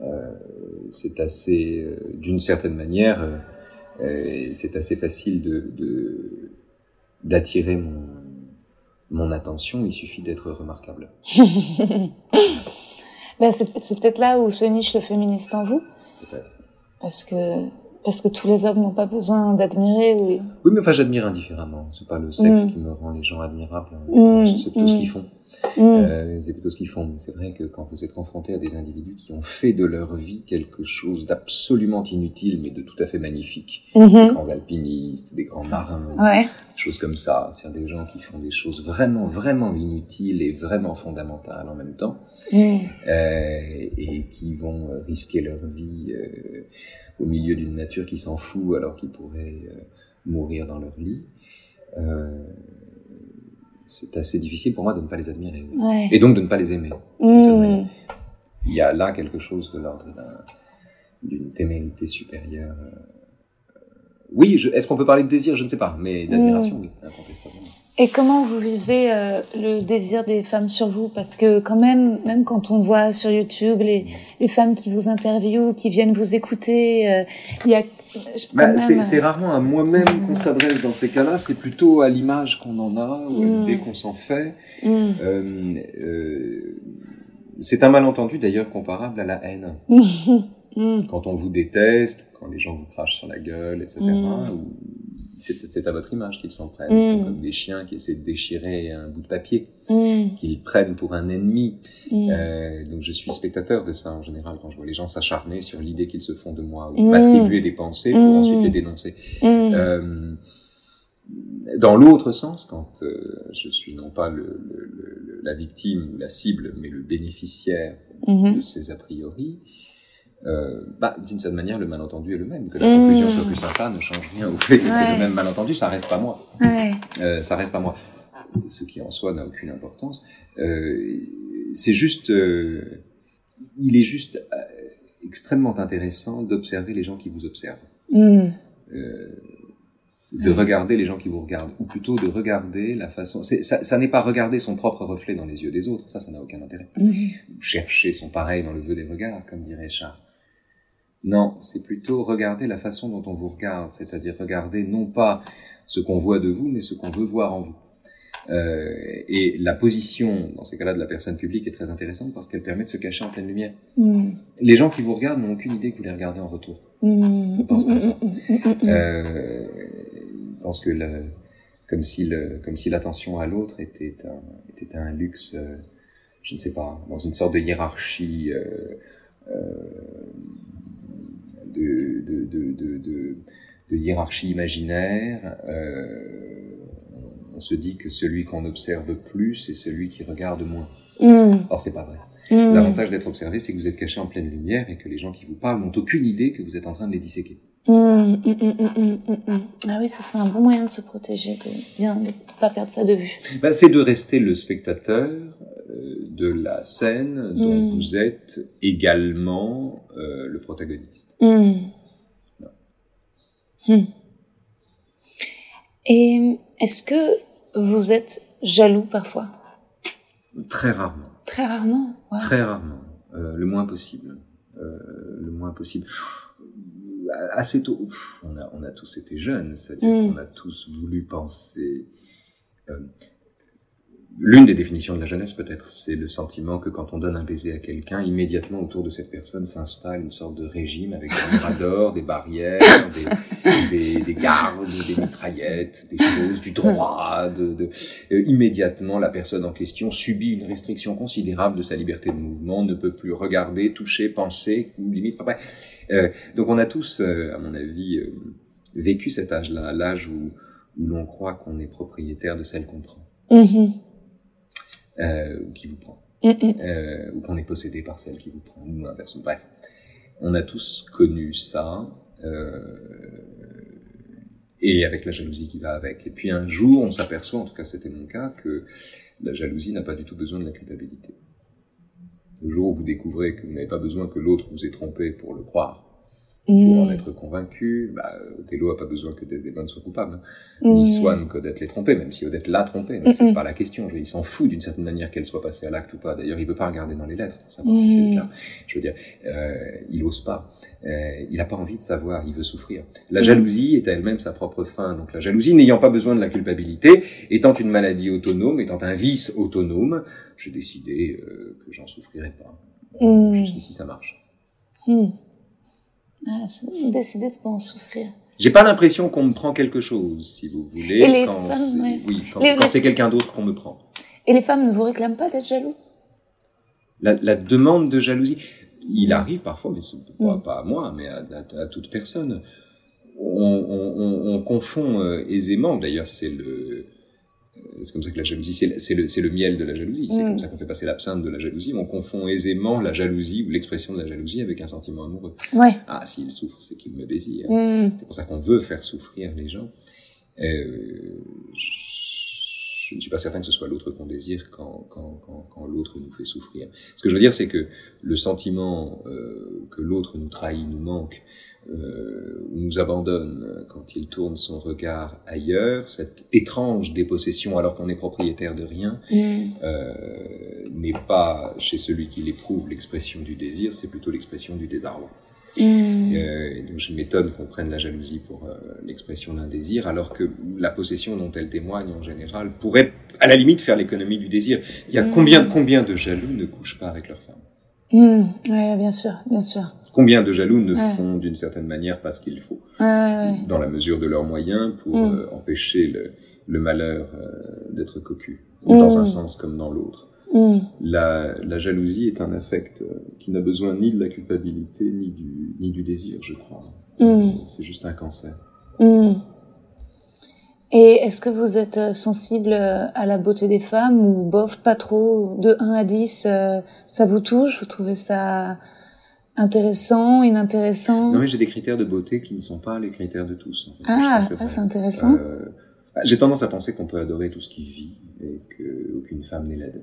Euh, c'est assez, euh, d'une certaine manière, euh, c'est assez facile de, de d'attirer mon, mon attention, il suffit d'être remarquable. [laughs] ben c'est, peut-être là où se niche le féministe en vous. Peut-être. Parce que, parce que tous les hommes n'ont pas besoin d'admirer. Oui, oui mais enfin j'admire indifféremment. C'est pas le sexe mm. qui me rend les gens admirables. Mm. C'est plutôt ce mm. qu'ils font. Mm. Euh, c'est plutôt ce qu'ils font. Mais c'est vrai que quand vous êtes confronté à des individus qui ont fait de leur vie quelque chose d'absolument inutile, mais de tout à fait magnifique, mm-hmm. des grands alpinistes, des grands marins, ouais. choses comme ça, c'est des gens qui font des choses vraiment, vraiment inutiles et vraiment fondamentales en même temps, mm. euh, et qui vont risquer leur vie euh, au milieu d'une nature qui s'en fout alors qu'ils pourraient euh, mourir dans leur lit. Euh, c'est assez difficile pour moi de ne pas les admirer. Ouais. Et donc de ne pas les aimer. Mmh. Il y a là quelque chose de l'ordre d'une témérité supérieure. Oui, est-ce qu'on peut parler de désir? Je ne sais pas, mais d'admiration, mmh. oui, incontestablement. Et comment vous vivez euh, le désir des femmes sur vous? Parce que quand même, même quand on voit sur YouTube les, les femmes qui vous interviewent, qui viennent vous écouter, euh, il y a... Bah, c'est rarement à moi-même qu'on s'adresse dans ces cas-là, c'est plutôt à l'image qu'on en a, ou à l'idée qu'on s'en fait. Euh, euh, c'est un malentendu d'ailleurs comparable à la haine. [laughs] quand on vous déteste, quand les gens vous crachent sur la gueule, etc. Ou c'est à votre image qu'ils s'en prennent. Ils sont comme des chiens qui essaient de déchirer un bout de papier, qu'ils prennent pour un ennemi. Euh, donc je suis spectateur de ça en général quand je vois les gens s'acharner sur l'idée qu'ils se font de moi ou m'attribuer des pensées pour ensuite les dénoncer. Euh, dans l'autre sens, quand euh, je suis non pas le, le, la victime ou la cible, mais le bénéficiaire de ces a priori, euh, bah, d'une certaine manière, le malentendu est le même. Que la conclusion mmh. soit plus sympa ne change rien au fait que c'est le même malentendu, ça reste pas moi. Ouais. Euh, ça reste pas moi. Ce qui en soi n'a aucune importance. Euh, c'est juste, euh, il est juste euh, extrêmement intéressant d'observer les gens qui vous observent. Mmh. de regarder les gens qui vous regardent, ou plutôt de regarder la façon. Ça, ça n'est pas regarder son propre reflet dans les yeux des autres, ça, ça n'a aucun intérêt. Mmh. Chercher son pareil dans le vœu des regards, comme dirait Charles. Non, c'est plutôt regarder la façon dont on vous regarde, c'est-à-dire regarder non pas ce qu'on voit de vous, mais ce qu'on veut voir en vous. Euh, et la position, dans ces cas-là, de la personne publique est très intéressante parce qu'elle permet de se cacher en pleine lumière. Mm. Les gens qui vous regardent n'ont aucune idée que vous les regardez en retour. Mm. Je pense pas ça. Euh, je pense que le, comme si le, comme si l'attention à l'autre était un, était un luxe, euh, je ne sais pas, dans une sorte de hiérarchie. De, de, de, de, hiérarchie imaginaire. Euh, on se dit que celui qu'on observe plus est celui qui regarde moins. Mm. Or, c'est pas vrai. Mm. L'avantage d'être observé, c'est que vous êtes caché en pleine lumière et que les gens qui vous parlent n'ont aucune idée que vous êtes en train de les disséquer. Mm, ah oui, ça c'est un bon moyen de se protéger, de bien de pas perdre ça de vue. Ben, c'est de rester le spectateur de la scène dont vous êtes également euh, le protagoniste. Hmm. Et est-ce que vous êtes jaloux parfois? Très rarement. Très rarement? Très rarement. Euh, le moins possible. Euh, le moins possible. assez tôt, on, a, on a tous été jeunes, c'est-à-dire mm. qu'on a tous voulu penser. L'une des définitions de la jeunesse, peut-être, c'est le sentiment que quand on donne un baiser à quelqu'un, immédiatement autour de cette personne s'installe une sorte de régime avec des miradors, des barrières, des, des, des, gardes, des mitraillettes, des choses, du droit. De, de euh, immédiatement, la personne en question subit une restriction considérable de sa liberté de mouvement, ne peut plus regarder, toucher, penser, limite. Enfin. Euh, donc, on a tous, euh, à mon avis, euh, vécu cet âge-là, l'âge où, où l'on croit qu'on est propriétaire de celle qu'on prend. Mm-hmm euh, ou qui vous prend, mm, mm. euh, ou qu'on est possédé par celle qui vous prend, ou inversement. Bref, on a tous connu ça, euh, et avec la jalousie qui va avec. Et puis un jour, on s'aperçoit, en tout cas c'était mon cas, que la jalousie n'a pas du tout besoin de la culpabilité. Le jour où vous découvrez que vous n'avez pas besoin que l'autre vous ait trompé pour le croire, pour en mm. être convaincu. Bah, Othello a pas besoin que Desdemone soit coupable, hein. ni mm. Swann qu'Odette l'ait trompé, même si Odette l'a trompé, mais c'est pas la question. Il s'en fout d'une certaine manière qu'elle soit passée à l'acte ou pas. D'ailleurs, il veut pas regarder dans les lettres pour savoir si c'est le mm. cas. Je veux dire, euh, il ose pas. Euh, il a pas envie de savoir, il veut souffrir. La jalousie est elle-même sa propre fin. Donc la jalousie n'ayant pas besoin de la culpabilité, étant une maladie autonome, étant un vice autonome, j'ai décidé euh, que j'en souffrirais pas. Jusqu'ici, ça marche. Ah, décider de pas en souffrir. J'ai pas l'impression qu'on me prend quelque chose, si vous voulez, quand c'est, oui, quand, c'est quelqu'un d'autre qu'on me prend. Et les femmes ne vous réclament pas d'être jaloux la, la, demande de jalousie, il arrive parfois, mais pas, mm. pas à moi, mais à, à, toute personne. On, on, on confond euh, aisément, d'ailleurs c'est le c'est comme ça que la jalousie, c'est le, le, miel de la jalousie. C'est comme mm. ça qu'on fait passer l'absinthe de la jalousie. On confond aisément la jalousie ou l'expression de la jalousie avec un sentiment amoureux. Ouais. Ah, s'il souffre, c'est qu'il me désire. Mm. C'est pour ça qu'on veut faire souffrir les gens. Euh, je ne suis pas certain que ce soit l'autre qu'on désire quand, quand, quand, quand l'autre nous fait souffrir. Ce que je veux dire, c'est que le sentiment euh, que l'autre nous trahit, nous manque, euh, nous abandonne quand il tourne son regard ailleurs, cette étrange dépossession alors qu'on est propriétaire de rien, mm. euh, n'est pas chez celui qui l'éprouve l'expression du désir, c'est plutôt l'expression du désarroi. Mm. Euh, donc je m'étonne qu'on prenne la jalousie pour euh, l'expression d'un désir, alors que la possession dont elle témoigne en général pourrait, à la limite, faire l'économie du désir. Il y a mm. combien, combien de jaloux ne couchent pas avec leur femme? Mmh. Ouais, bien sûr, bien sûr. Combien de jaloux ne font d'une certaine manière pas ce qu'il faut, dans la mesure de leurs moyens, pour mm. euh, empêcher le, le malheur euh, d'être cocu, mm. dans un sens comme dans l'autre. Mm. La, la, jalousie est un affect euh, qui n'a besoin ni de la culpabilité, ni du, ni du désir, je crois. C'est juste un cancer. Et est-ce que vous êtes sensible à la beauté des femmes ou bof, pas trop De 1 à 10, ça vous touche Vous trouvez ça intéressant, inintéressant Non, mais j'ai des critères de beauté qui ne sont pas les critères de tous. Ah, ah c'est intéressant. Euh, bah, j'ai tendance à penser qu'on peut adorer tout ce qui vit et qu'aucune femme n'est laide.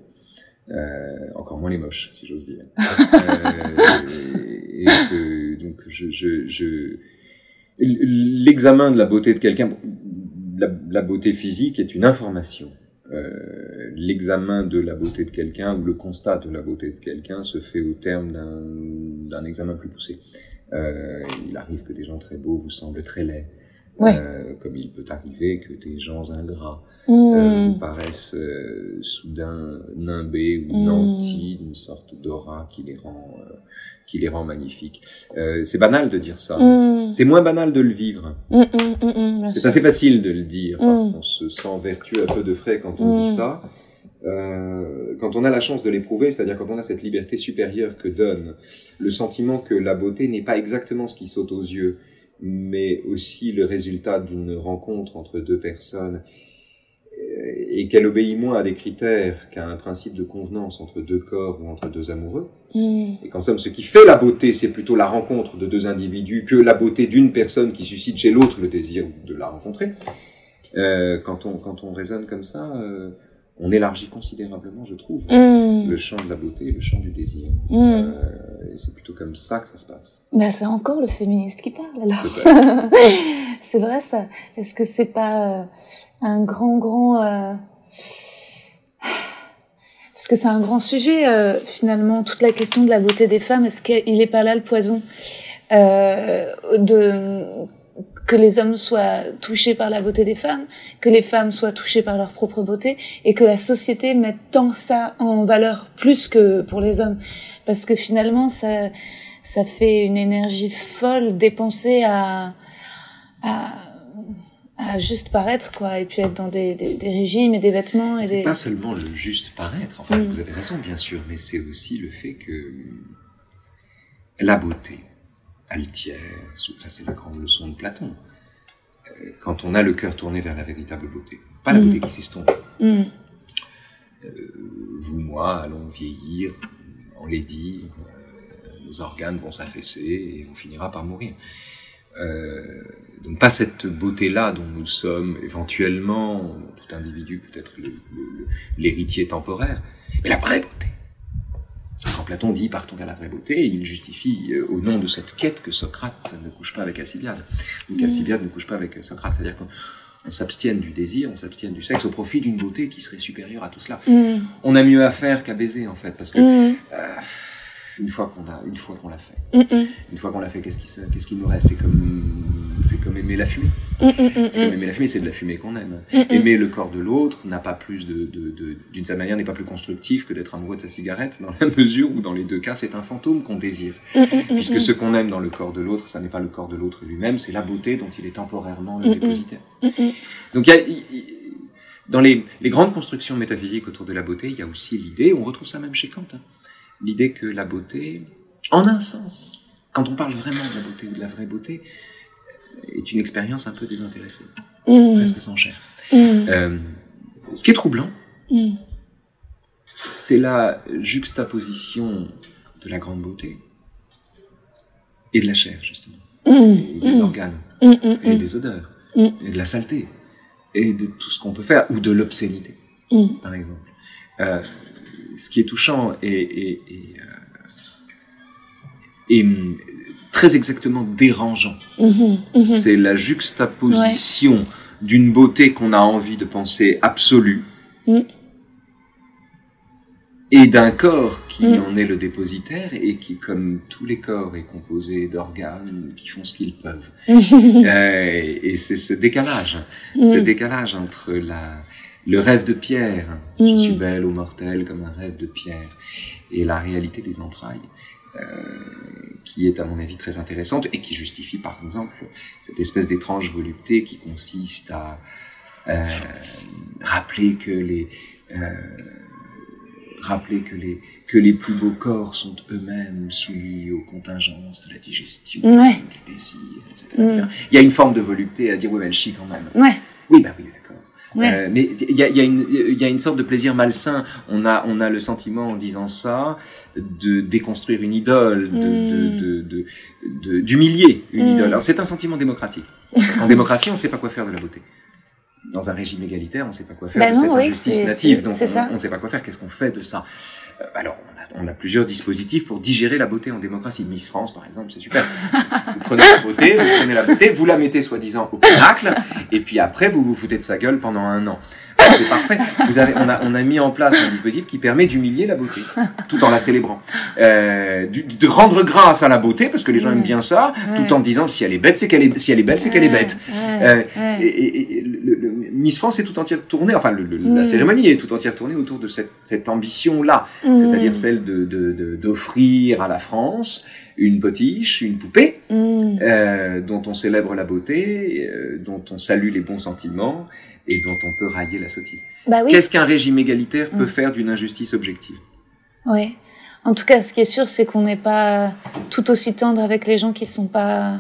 Euh, encore moins les moches, si j'ose dire. [laughs] euh, et que, donc, je, je, je... l'examen de la beauté de quelqu'un, la, la, beauté physique est une information. Euh, l'examen de la beauté de quelqu'un ou le constat de la beauté de quelqu'un se fait au terme d'un examen plus poussé. Euh, il arrive que des gens très beaux vous semblent très laids. Euh, comme il peut arriver que des gens ingrats mmh. euh, vous paraissent euh, soudain nimbés ou mmh. nantis d'une sorte d'aura qui les rend euh, qui les rend magnifiques. Euh, c'est banal de dire ça. Mm. C'est moins banal de le vivre. Mm, mm, c'est assez facile de le dire parce qu'on se sent vertueux à peu de frais quand on dit ça. Euh, quand on a la chance de l'éprouver, c'est-à-dire quand on a cette liberté supérieure que donne le sentiment que la beauté n'est pas exactement ce qui saute aux yeux, mais aussi le résultat d'une rencontre entre deux personnes et qu'elle obéit moins à des critères qu'à un principe de convenance entre deux corps ou entre deux amoureux, mm. et qu'en somme, ce qui fait la beauté, c'est plutôt la rencontre de deux individus que la beauté d'une personne qui suscite chez l'autre le désir de la rencontrer, euh, quand, on, quand on raisonne comme ça, euh, on élargit considérablement, je trouve, mm. le champ de la beauté, le champ du désir. Mm. Euh, et c'est plutôt comme ça que ça se passe. Ben, c'est encore le féministe qui parle alors. [laughs] c'est vrai ça. Est-ce que c'est pas euh, un grand, grand... Parce que c'est un grand sujet, euh, finalement, toute la question de la beauté des femmes. Est-ce qu'il n'est pas là le poison euh, de que les hommes soient touchés par la beauté des femmes, que les femmes soient touchées par leur propre beauté, et que la société mette tant ça en valeur plus que pour les hommes, parce que finalement ça ça fait une énergie folle dépensée à à à juste paraître quoi et puis être dans des, des, des régimes et des vêtements et c'est des... pas seulement le juste paraître enfin Mm. vous avez raison bien sûr mais c'est aussi le fait que la beauté altière enfin c'est la grande leçon de Platon Euh, quand on a le cœur tourné vers la véritable beauté pas la Mm. beauté qui s'estompe Mm. vous moi allons vieillir on dit euh, nos organes vont s'affaisser et on finira par mourir donc pas cette beauté-là dont nous sommes éventuellement, tout individu peut être le- le- l'héritier temporaire, mais la vraie beauté. Quand Platon dit partons vers la vraie beauté, il justifie euh, au nom de cette quête que Socrate ne couche pas avec Alcibiade, ou qu'Alcibiade ne couche pas avec Socrate, c'est-à-dire qu'on on s'abstienne du désir, on s'abstienne du sexe au profit d'une beauté qui serait supérieure à tout cela. Mm. On a mieux à faire qu'à baiser en fait, parce que Mm. euh, une fois qu'on a, une fois qu'on l'a fait, Mm, mm. une fois qu'on l'a fait, qu'est-ce qui, se- qu'est-ce qui nous reste? C'est comme, c'est comme aimer la fumée. Mm, C'est comme mm, aimer la fumée, c'est de la fumée qu'on aime. Aimer le corps de l'autre n'a pas plus de, d'une certaine manière, n'est pas plus constructif que d'être amoureux de sa cigarette, dans la [laughs] mesure où dans les deux cas, c'est un fantôme qu'on désire. Puisque ce qu'on aime dans le corps de l'autre, ça n'est pas le corps de l'autre lui-même, c'est la beauté dont il est temporairement le dépositaire. Donc il y a, il- il- dans les, les grandes constructions métaphysiques autour de la beauté, il y a aussi l'idée, on retrouve ça même chez Kant, hein, l'idée que la beauté, en un sens, quand on parle vraiment de la beauté, de la vraie beauté, est une expérience un peu désintéressée, Mm. presque sans chair. Mm. Euh, ce qui est troublant, Mm. c'est la juxtaposition de la grande beauté et de la chair, justement, et des organes, et des odeurs, et de la saleté, et de tout ce qu'on peut faire, ou de l'obscénité. Par exemple. Euh, ce qui est touchant et, et, et, euh, et, hum, très exactement dérangeant, Mhm, mhm. c'est la juxtaposition d'une beauté qu'on a envie de penser absolue Mm. et d'un corps qui Mm. en est le dépositaire et qui, comme tous les corps, est composé d'organes qui font ce qu'ils peuvent. [laughs] Euh, et c'est ce décalage, ce décalage entre la, le rêve de pierre, je Mm. suis belle ou mortelle comme un rêve de pierre, et la réalité des entrailles, euh, qui est à mon avis très intéressante et qui justifie par exemple cette espèce d'étrange volupté qui consiste à euh, rappeler que les euh, rappeler que les que les plus beaux corps sont eux-mêmes soumis aux contingences de la digestion, Ouais. des désirs, etc., Mm. Il y a une forme de volupté à dire ouais mais elle chie quand même. Ouais. Oui bah oui d'accord. Ouais. Euh, mais il y a, y, a y a une sorte de plaisir malsain. On a, on a le sentiment en disant ça de déconstruire une idole, de, Mm. de, de, d'humilier une Mm. idole. Alors c'est un sentiment démocratique. Parce qu'en [laughs] démocratie, on ne sait pas quoi faire de la beauté. Dans un régime égalitaire, on ne sait pas quoi faire Ben de non, cette oui, injustice native. Donc on- ne sait pas quoi faire. Qu'est-ce qu'on fait de ça? Alors on a, on a plusieurs dispositifs pour digérer la beauté en démocratie. Miss France, par exemple, c'est super. [laughs] vous prenez la beauté, vous prenez la beauté, vous la mettez soi-disant au pinacle, et puis après vous vous foutez de sa gueule pendant un an. Alors, C'est parfait. Vous avez, on a, on a mis en place un dispositif qui permet d'humilier la beauté, tout en la célébrant, euh, du- de rendre grâce à la beauté parce que les gens aiment bien ça, tout en disant si elle est bête, c'est qu'elle est, si elle est belle, c'est qu'elle est bête. Euh, Ouais. et, et- et le, le- Miss France est tout entière tournée, enfin le- le- la Mm. cérémonie est tout entière tournée autour de cette, cette ambition-là, Mm. c'est-à-dire celle de de- de- d'offrir à la France une potiche, une poupée, Mm. euh, dont on célèbre la beauté, euh, dont on salue les bons sentiments et dont on peut railler la sottise. Bah oui. Qu'est-ce qu'un régime égalitaire peut faire d'une injustice objective? Ouais. En tout cas, ce qui est sûr, c'est qu'on n'est pas tout aussi tendre avec les gens qui sont pas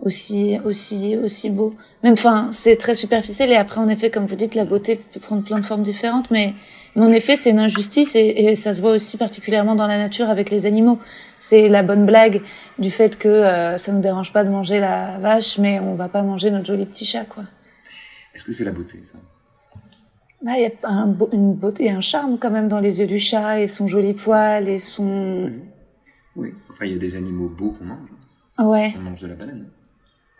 aussi aussi aussi beaux. Même, enfin, c'est très superficiel. Et après, en effet, comme vous dites, la beauté peut prendre plein de formes différentes. Mais, mais en effet, c'est une injustice et, et ça se voit aussi particulièrement dans la nature avec les animaux. C'est la bonne blague du fait que euh, ça nous dérange pas de manger la vache, mais on va pas manger notre joli petit chat, quoi. Est-ce que c'est la beauté ça? Bah, il y a un, beau- une beauté, un charme quand même dans les yeux du chat et son joli poil et son. Oui. Enfin, il y a des animaux beaux qu'on mange. Ouais. On mange de la baleine.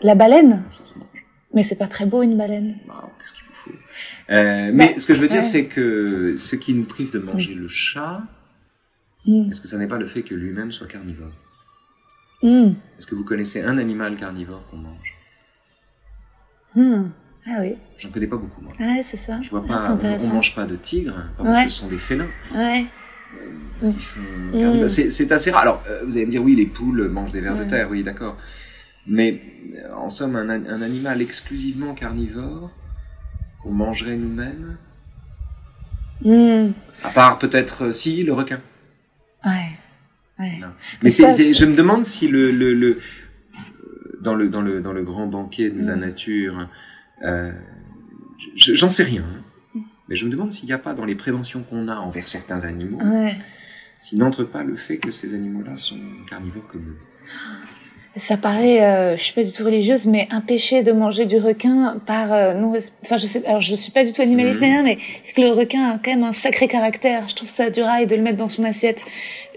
La baleine. Ça se mange. Mais c'est pas très beau une baleine. Bah, qu'est-ce qu'il vous faut? Euh, Mais Bah, ce que je veux dire, ouais. c'est que ce qui nous prive de manger le chat, Mm. est-ce que ça n'est pas le fait que lui-même soit carnivore? Hmm. Est-ce que vous connaissez un animal carnivore qu'on mange? Ah oui. J'en connais pas beaucoup, moi. Ah, c'est ça. Je vois ah, pas. on, mange pas de tigres, pas parce que ce sont des félins. Ouais. Parce qu'ils sont hmm. C'est assez rare. Alors, euh, vous allez me dire, oui, les poules mangent des vers de terre, oui, d'accord. Mais en somme, un, un animal exclusivement carnivore qu'on mangerait nous-mêmes Hmm. À part peut-être, euh, si, le requin. Ouais. ouais. Mais je me demande si le, le, le, dans le, dans le, dans le grand banquet de la hmm. nature, euh, j'en sais rien. Hein. Mais je me demande s'il n'y a pas dans les préventions qu'on a envers certains animaux, ouais. s'il n'entre pas le fait que ces animaux-là sont carnivores comme nous ça paraît, euh, je suis pas du tout religieuse, mais un péché de manger du requin par euh, non, enfin je sais, alors je suis pas du tout animaliste mmh. mais que le requin a quand même un sacré caractère. Je trouve ça dur de le mettre dans son assiette.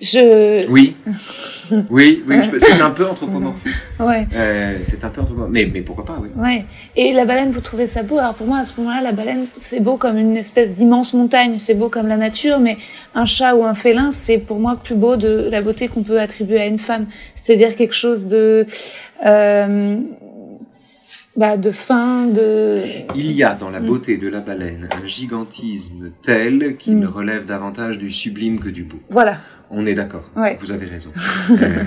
Je. Oui. [laughs] oui, oui, c'est un peu anthropomorphique. Ouais. Euh, c'est un peu anthropomorphique. Mais, mais pourquoi pas, oui. Ouais. Et la baleine, vous trouvez ça beau? Alors pour moi, à ce moment-là, la baleine, c'est beau comme une espèce d'immense montagne. C'est beau comme la nature, mais un chat ou un félin, c'est pour moi plus beau de la beauté qu'on peut attribuer à une femme. C'est-à-dire quelque chose de. Euh, bah, de fin, de... Il y a dans la mm. beauté de la baleine un gigantisme tel qu'il mm. relève davantage du sublime que du beau. Voilà. On est d'accord. Ouais. Vous avez raison. [laughs] euh,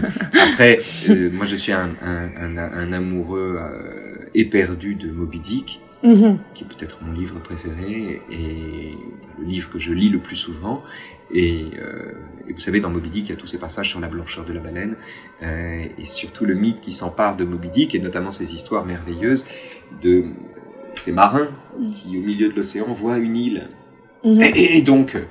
après, euh, moi je suis un, un, un, un amoureux euh, éperdu de Moby Dick, mm-hmm. qui est peut-être mon livre préféré et le livre que je lis le plus souvent. Et, euh, et, vous savez, dans Moby Dick, il y a tous ces passages sur la blancheur de la baleine euh, et surtout le mythe qui s'empare de Moby Dick et notamment ces histoires merveilleuses de ces marins qui, au milieu de l'océan, voient une île Mhm. Et, donc, euh,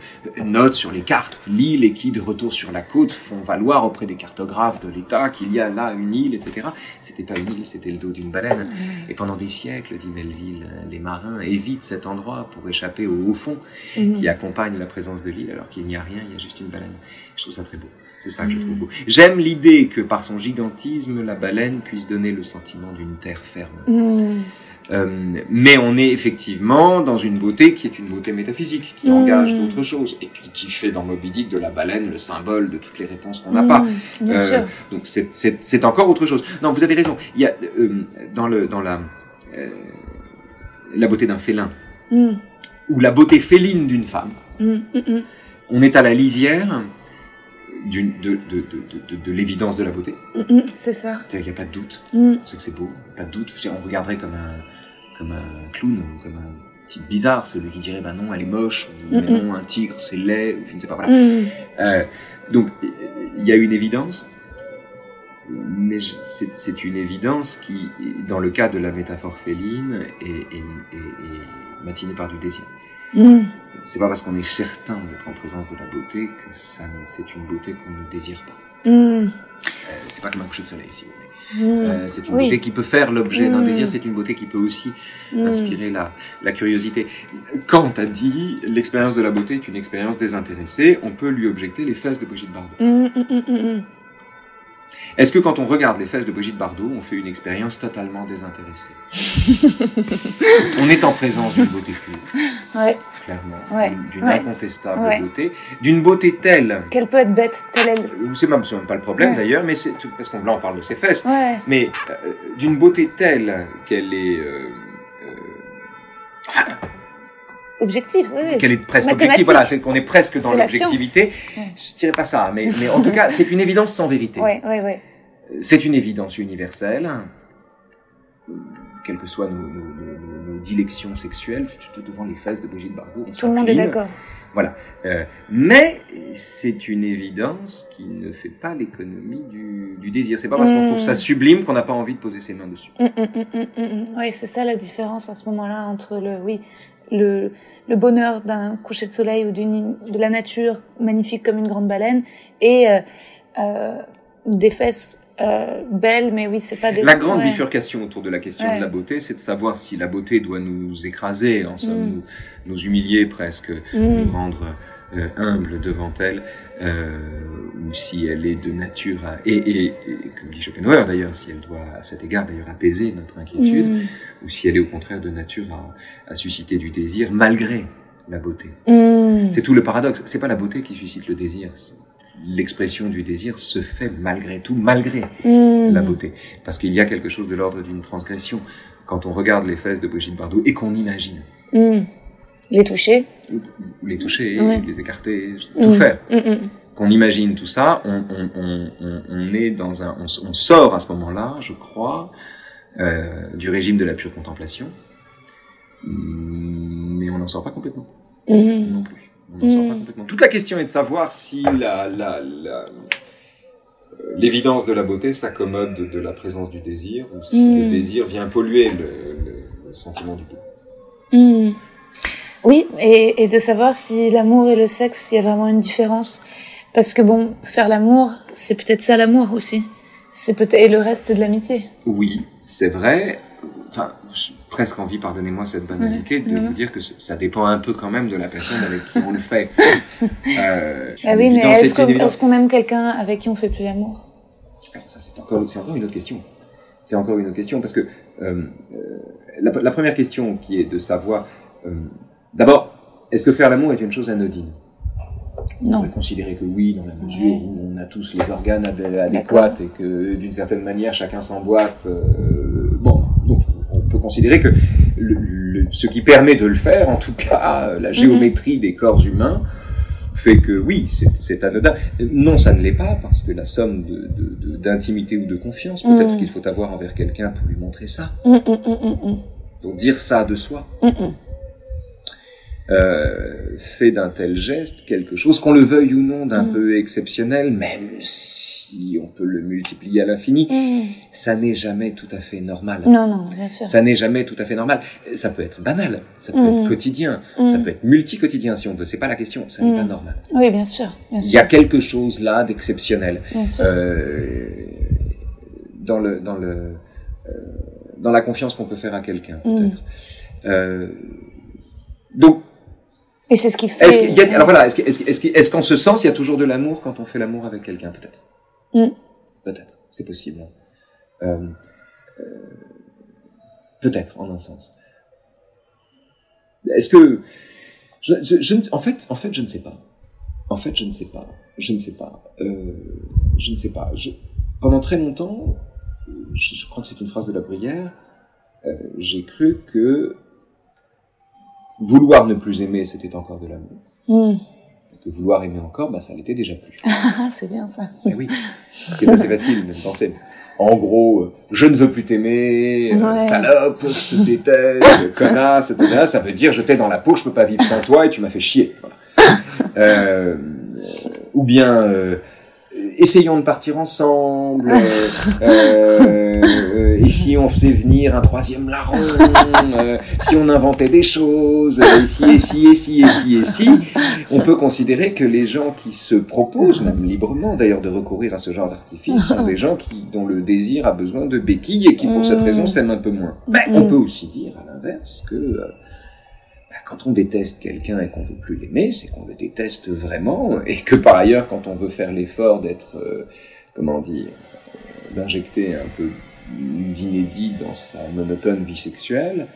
note sur les cartes l'île et qui, de retour sur la côte, font valoir auprès des cartographes de l'État qu'il y a là une île, etc. C'était pas une île, c'était le dos d'une baleine. Et pendant des siècles, dit Melville, les marins évitent cet endroit pour échapper au haut fond mhm. qui accompagne la présence de l'île, alors qu'il n'y a rien, il y a juste une baleine. Je trouve ça très beau. C'est ça que je trouve mhm. beau. J'aime l'idée que par son gigantisme, la baleine puisse donner le sentiment d'une terre ferme. Euh, mais on est effectivement dans une beauté qui est une beauté métaphysique, qui engage mmh. d'autres choses, et puis qui fait dans Moby Dick de la baleine le symbole de toutes les réponses qu'on n'a pas. Mmh, bien euh, sûr. Donc c'est encore autre chose. Non, vous avez raison. Il y a euh, dans le dans la la beauté d'un félin mmh. ou la beauté féline d'une femme. On est à la lisière de, de, de, de, de l'évidence de la beauté. c'est ça. Il n'y a pas de doute. On sait que c'est beau, pas de doute. On regarderait comme un, comme un clown ou comme un type bizarre, celui qui dirait bah non, elle est moche, ou non, un tigre, c'est laid, ou je ne sais pas. Voilà. Mm. Euh, donc il y a une évidence, mais c'est une évidence qui, dans le cas de la métaphore féline, est, est, est, est matinée par du désir. Mm. C'est pas parce qu'on est certain d'être en présence de la beauté que ça, c'est une beauté qu'on ne désire pas. Mm. Euh, c'est pas comme un coucher de soleil, si vous voulez. Mm. Euh, c'est une beauté qui peut faire l'objet d'un désir, c'est une beauté qui peut aussi inspirer la, la curiosité. Kant a dit l'expérience de la beauté est une expérience désintéressée, on peut lui objecter les fesses de Brigitte Bardot. Est-ce que quand on regarde les fesses de Brigitte Bardot, on fait une expérience totalement désintéressée [laughs] On est en présence d'une beauté pure. Ouais. Clairement. D'une incontestable beauté. D'une beauté telle. Qu'elle peut être bête, telle elle. Euh, c'est même, même pas le problème d'ailleurs, mais c'est parce qu'on là on parle de ses fesses. Mais euh, d'une beauté telle qu'elle est. Euh, enfin, objective, oui, Qu'elle est presque objective, voilà, c'est qu'on est presque dans l'objectivité. Je dirais pas ça, mais, mais en tout cas, c'est une évidence sans vérité. Oui, oui, oui. C'est une évidence universelle, quelles que soient nos, nos, nos, dilections sexuelles, devant les fesses de Brigitte Bardot. Tout le monde est d'accord. Voilà. Euh, mais c'est une évidence qui ne fait pas l'économie du, du désir. C'est pas parce qu'on trouve ça mm. sublime qu'on n'a pas envie de poser ses mains dessus. Mm, mm, oui, c'est ça la différence à ce moment-là entre le, oui, le, le bonheur d'un coucher de soleil ou d'une de la nature magnifique comme une grande baleine et euh, euh, des fesses euh, belles, mais oui, c'est pas des. La grande bifurcation autour de la question de la beauté, c'est de savoir si la beauté doit nous écraser, en somme, mm. nous, nous, humilier presque, mm. nous rendre euh, humble devant elle, euh, ou si elle est de nature à, et, et, et, comme dit Schopenhauer d'ailleurs, si elle doit à cet égard d'ailleurs apaiser notre inquiétude, mm. ou si elle est au contraire de nature à, à susciter du désir malgré la beauté. Mm. C'est tout le paradoxe. C'est pas la beauté qui suscite le désir. l'expression du désir se fait malgré tout, malgré mm. la beauté. Parce qu'il y a quelque chose de l'ordre d'une transgression quand on regarde les fesses de Brigitte Bardot et qu'on imagine. Mm. Les toucher Les toucher, les écarter, tout mm. faire. Qu'on imagine tout ça, on, on, on, on, est dans un, on, sort à ce moment-là, je crois, euh, du régime de la pure contemplation, mais on n'en sort pas complètement non plus. Mm. Toute la question est de savoir si la, l'évidence de la beauté s'accommode de, la présence du désir ou si le mm. désir vient polluer le, sentiment du beau. Mm. Oui, et, de savoir si l'amour et le sexe, il y a vraiment une différence. Parce que bon, faire l'amour, c'est peut-être ça l'amour aussi. C'est peut-être et le reste c'est de l'amitié. Oui, c'est vrai. Enfin, presque envie, pardonnez-moi cette banalité, de vous dire que ça dépend un peu quand même de la personne avec qui on le fait. [laughs] Euh, ah oui, mais est-ce qu'on aime quelqu'un avec qui on fait plus l'amour? Ça, c'est encore, encore une autre question. C'est encore une autre question parce que euh, euh la, la, première question qui est de savoir, euh, d'abord, est-ce que faire l'amour est une chose anodine? Non. On pourrait considérer que oui, dans la mesure où on a tous les organes adéquats et que d'une certaine manière chacun s'emboîte. Euh, bon, peut considérer que le, ce qui permet de le faire, en tout cas la géométrie des corps humains, fait que oui, c'est anodin. Non, ça ne l'est pas, parce que la somme d'intimité de, de, ou de confiance, peut-être mm. qu'il faut avoir envers quelqu'un pour lui montrer ça. Mm, mm, Donc dire ça de soi. Euh, fait d'un tel geste quelque chose, qu'on le veuille ou non, d'un peu exceptionnel, même si on peut le multiplier à l'infini, mm. ça n'est jamais tout à fait normal. Non, non, bien sûr. Ça n'est jamais tout à fait normal. Ça peut être banal, ça peut être mm. quotidien, ça mm. peut être multi-quotidien si on veut. C'est pas la question, ça n'est pas normal. Oui, bien sûr, bien sûr. Il y a quelque chose là d'exceptionnel. Euh, dans le, dans le, euh, dans la confiance qu'on peut faire à quelqu'un, peut-être. Euh, donc, et c'est ce qui fait. Est-ce alors voilà, est-ce qu'en ce sens, il y a toujours de l'amour quand on fait l'amour avec quelqu'un, peut-être? Mm. Peut-être, c'est possible. Euh, euh, peut-être, en un sens. Est-ce que je, je, en fait, en fait, je ne sais pas. En fait, je ne sais pas. Je ne sais pas. Euh, je ne sais pas. Je, pendant très longtemps, je, crois que c'est une phrase de la. Euh, j'ai cru que vouloir ne plus aimer, c'était encore de l'amour. Mm que vouloir aimer encore, bah, ça l'était déjà plus. Ah, c'est bien ça. Et oui, c'est assez facile de penser. En gros, euh, je ne veux plus t'aimer, euh, salope, je te déteste, [laughs] connasse, etc. Ça veut dire je t'ai dans la peau, je peux pas vivre sans toi et tu m'as fait chier. Euh, ou bien essayons de partir ensemble. [laughs] Euh, et si on faisait venir un troisième larron, euh, si on inventait des choses, et si, et si, et si, et si, et si, on peut considérer que les gens qui se proposent, même librement d'ailleurs, de recourir à ce genre d'artifice, sont des gens qui, dont le désir a besoin de béquilles et qui, pour cette raison, s'aiment un peu moins. Mais on peut aussi dire, à l'inverse, que euh, quand on déteste quelqu'un et qu'on veut plus l'aimer, c'est qu'on le déteste vraiment, et que par ailleurs, quand on veut faire l'effort d'être, comment dire, d'injecter un peu d'inédit dans sa monotone vie sexuelle,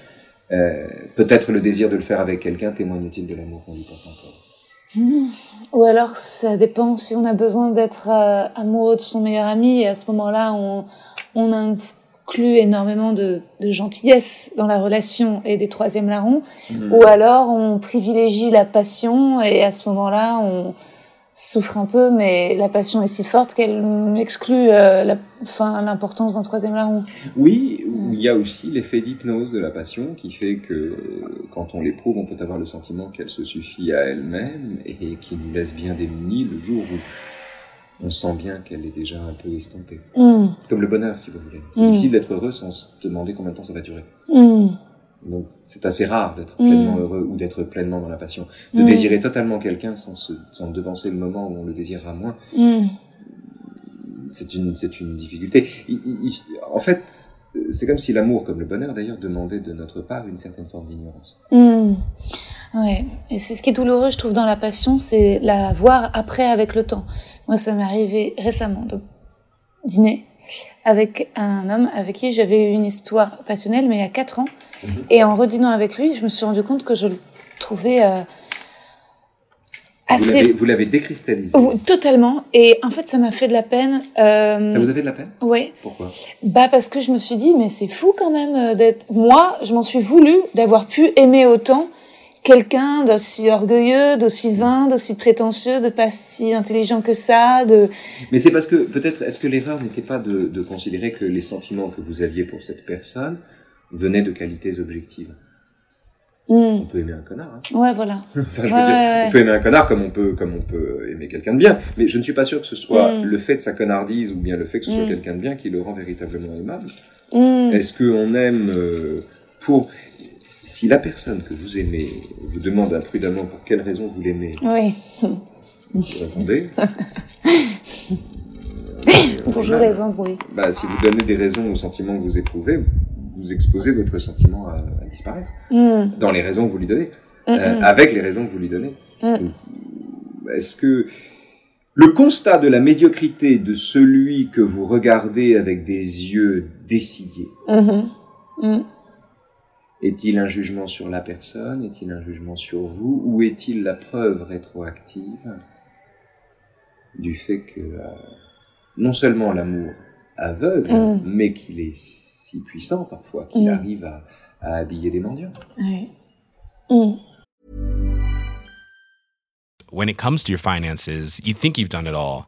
euh, peut-être le désir de le faire avec quelqu'un témoigne-t-il de l'amour qu'on lui porte encore? Ou alors ça dépend si on a besoin d'être euh, amoureux de son meilleur ami et à ce moment-là on, on inclut énormément de, de, gentillesse dans la relation et des troisièmes larrons, mmh. ou alors on privilégie la passion et à ce moment-là on souffre un peu, mais la passion est si forte qu'elle exclut euh, la, fin, l'importance d'un troisième larron. Oui, il y a aussi l'effet d'hypnose de la passion qui fait que quand on l'éprouve, on peut avoir le sentiment qu'elle se suffit à elle-même et qui nous laisse bien démunis le jour où on sent bien qu'elle est déjà un peu estompée. Mm. Comme le bonheur, si vous voulez. C'est mm. difficile d'être heureux sans se demander combien de temps ça va durer. Mm. Donc c'est assez rare d'être pleinement heureux ou d'être pleinement dans la passion. De désirer totalement quelqu'un sans, se, sans devancer le moment où on le désirera moins, c'est une, c'est une difficulté. en fait, c'est comme si l'amour, comme le bonheur d'ailleurs, demandait de notre part une certaine forme d'ignorance. Ouais, et c'est ce qui est douloureux, je trouve, dans la passion, c'est la voir après avec le temps. Moi, ça m'est arrivé récemment de dîner avec un homme avec qui j'avais eu une histoire passionnelle, mais il y a quatre ans. Mhm. Et en redinant avec lui, je me suis rendu compte que je le trouvais euh, assez. Vous l'avez décristallisé. totalement. Et en fait, ça m'a fait de la peine. Euh... Ça vous a fait de la peine? Oui. Pourquoi? Bah parce que je me suis dit, mais c'est fou quand même euh, d'être. Moi, je m'en suis voulu d'avoir pu aimer autant quelqu'un d'aussi orgueilleux, d'aussi vain, d'aussi prétentieux, de pas si intelligent que ça. De... Mais c'est parce que peut-être est-ce que l'erreur n'était pas de, de considérer que les sentiments que vous aviez pour cette personne venaient de qualités objectives? Hmm. On peut aimer un connard. Hein. Ouais, voilà. [laughs] enfin, je veux dire, on peut aimer un connard comme on peut, comme on peut aimer quelqu'un de bien. Mais je ne suis pas sûr que ce soit hmm. le fait de sa connardise ou bien le fait que ce soit quelqu'un de bien qui le rend véritablement aimable. Est-ce qu'on aime euh, pour si la personne que vous aimez vous demande imprudemment pour quelle raison vous l'aimez, oui. vous répondez. [laughs] Bonjour raison, oui. Bah, si vous donnez des raisons aux sentiments que vous éprouvez, vous exposez votre sentiment à, disparaître mm. dans les raisons que vous lui donnez, mm, euh, mm. avec les raisons que vous lui donnez. Est-ce que le constat de la médiocrité de celui que vous regardez avec des yeux dessillés mm-hmm. Est-il un jugement sur la personne? Est-il un jugement sur vous? Ou est-il la preuve rétroactive du fait que euh, non seulement l'amour aveugle, mais qu'il est si puissant parfois qu'il mm. arrive à, à, habiller des mendiants? Ouais. Mm. When it comes to your finances, you think you've done it all.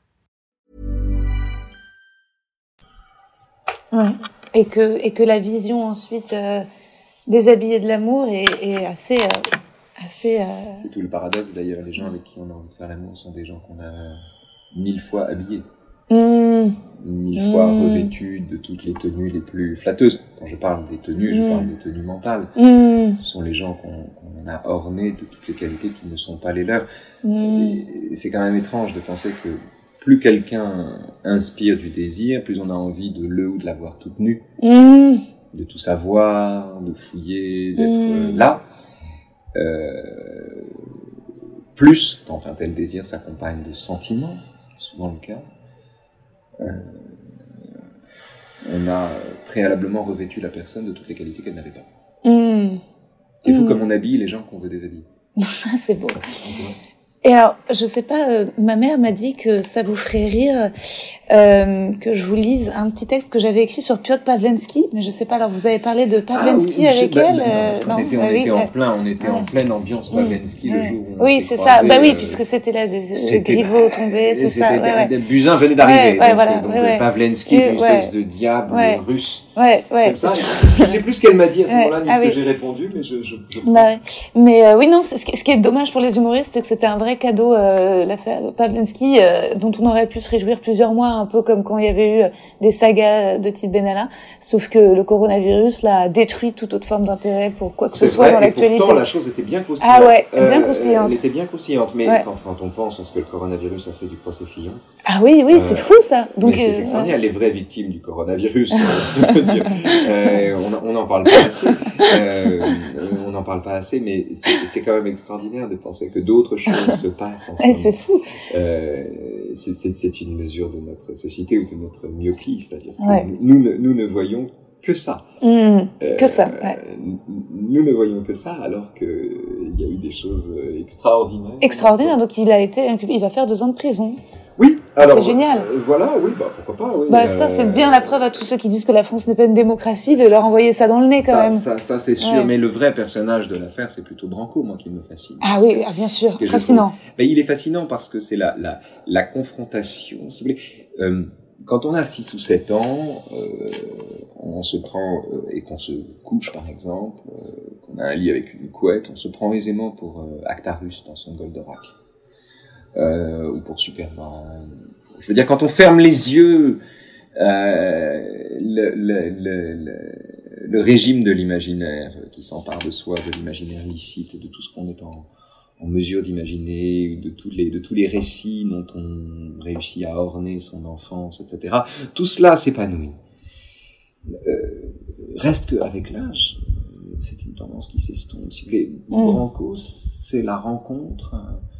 Ouais. Et que, et que la vision ensuite euh, déshabillée de l'amour est, est, assez. Euh, assez euh... C'est tout le paradoxe d'ailleurs. Les gens avec qui on a envie de faire l'amour sont des gens qu'on a mille fois habillés. Mmh. Mille fois mmh. revêtus de toutes les tenues les plus flatteuses. Quand je parle des tenues, je mmh. parle des tenues mentales. Ce sont les gens qu'on a ornés de toutes les qualités qui ne sont pas les leurs. C'est quand même étrange de penser que plus quelqu'un inspire du désir, plus on a envie de le ou de l'avoir toute nue, de tout savoir, de fouiller, d'être euh, là. Euh, plus, quand un tel désir s'accompagne de sentiments, ce qui est souvent le cas, euh, on a préalablement revêtu la personne de toutes les qualités qu'elle n'avait pas. Mmh. C'est fou comme on habille les gens qu'on veut déshabiller. [laughs] c'est beau. Et alors, je sais pas, euh, ma mère m'a dit que ça vous ferait rire euh, que je vous lise un petit texte que j'avais écrit sur Piotr Pavlensky, mais je sais pas. Alors, vous avez parlé de Pavlensky ah, avec elle. Euh, non, on était, on était en plein, on était en pleine ambiance Pavlensky le jour où on Oui, c'est ça. Bah oui, puisque c'était là des Griveaux tombés, c'est ça. Ouais. Buzyn venait d'arriver. donc, voilà, donc Pavlensky, une espèce de diable russe. Ouais, ouais. Comme ça. Je sais plus ce qu'elle m'a dit à ce moment-là, ni ah ce que j'ai répondu, mais je. je, bah, mais oui, non, ce qui est dommage pour les humoristes, c'est que c'était un vrai cadeau, euh, l'affaire Pavlensky, euh, dont on aurait pu se réjouir plusieurs mois, un peu comme quand il y avait eu euh, des sagas de type Benalla, sauf que le coronavirus l'a détruit toute autre forme d'intérêt pour quoi que ce soit dans l'actualité. Pourtant, la chose était bien croustillante. Ah ouais, bien croustillante. elle était bien croustillante, mais quand, quand, on pense à ce que le coronavirus a fait du procès Fillon. Ah oui, oui, c'est fou ça. Donc, c'est extraordinaire, les vraies victimes du coronavirus. [laughs] on n'en parle pas assez. on n'en parle pas assez, mais c'est quand même extraordinaire de penser que d'autres choses se passent ensemble. c'est fou. Euh, c'est une mesure de notre cécité ou de notre myopie, c'est-à-dire que nous, ne, nous ne voyons que ça. Mmh, euh, que ça. Ouais. Nous ne voyons que ça, alors que il y a eu des choses extraordinaires. Extraordinaires. Donc il a été, il va faire deux ans de prison. Oui, alors c'est génial. Euh, voilà, oui, bah pourquoi pas. Oui, bah ça c'est bien la preuve à tous ceux qui disent que la France n'est pas une démocratie de leur envoyer ça dans le nez quand ça, même. Ça, ça c'est sûr, mais le vrai personnage de l'affaire c'est plutôt Branco, moi qui me fascine. Ah oui, ah, bien sûr, fascinant. Mais il est fascinant parce que c'est la, la la confrontation, si vous voulez. Euh, quand on a 6 ou 7 ans, euh, on se prend euh, et qu'on se couche par exemple, euh, qu'on a un lit avec une couette, on se prend aisément pour Actarus dans son Goldorak euh, ou pour Superman. Je veux dire, quand on ferme les yeux, euh, le, le, le, le, régime de l'imaginaire qui s'empare de soi, de l'imaginaire licite, de tout ce qu'on est en, en mesure d'imaginer de tous les de tous les récits dont on réussit à orner son enfance, etc. Tout cela s'épanouit. Euh, reste qu'avec l'âge, euh, c'est une tendance qui s'estompe. Si vous voulez, mm. Branco, c'est la rencontre euh,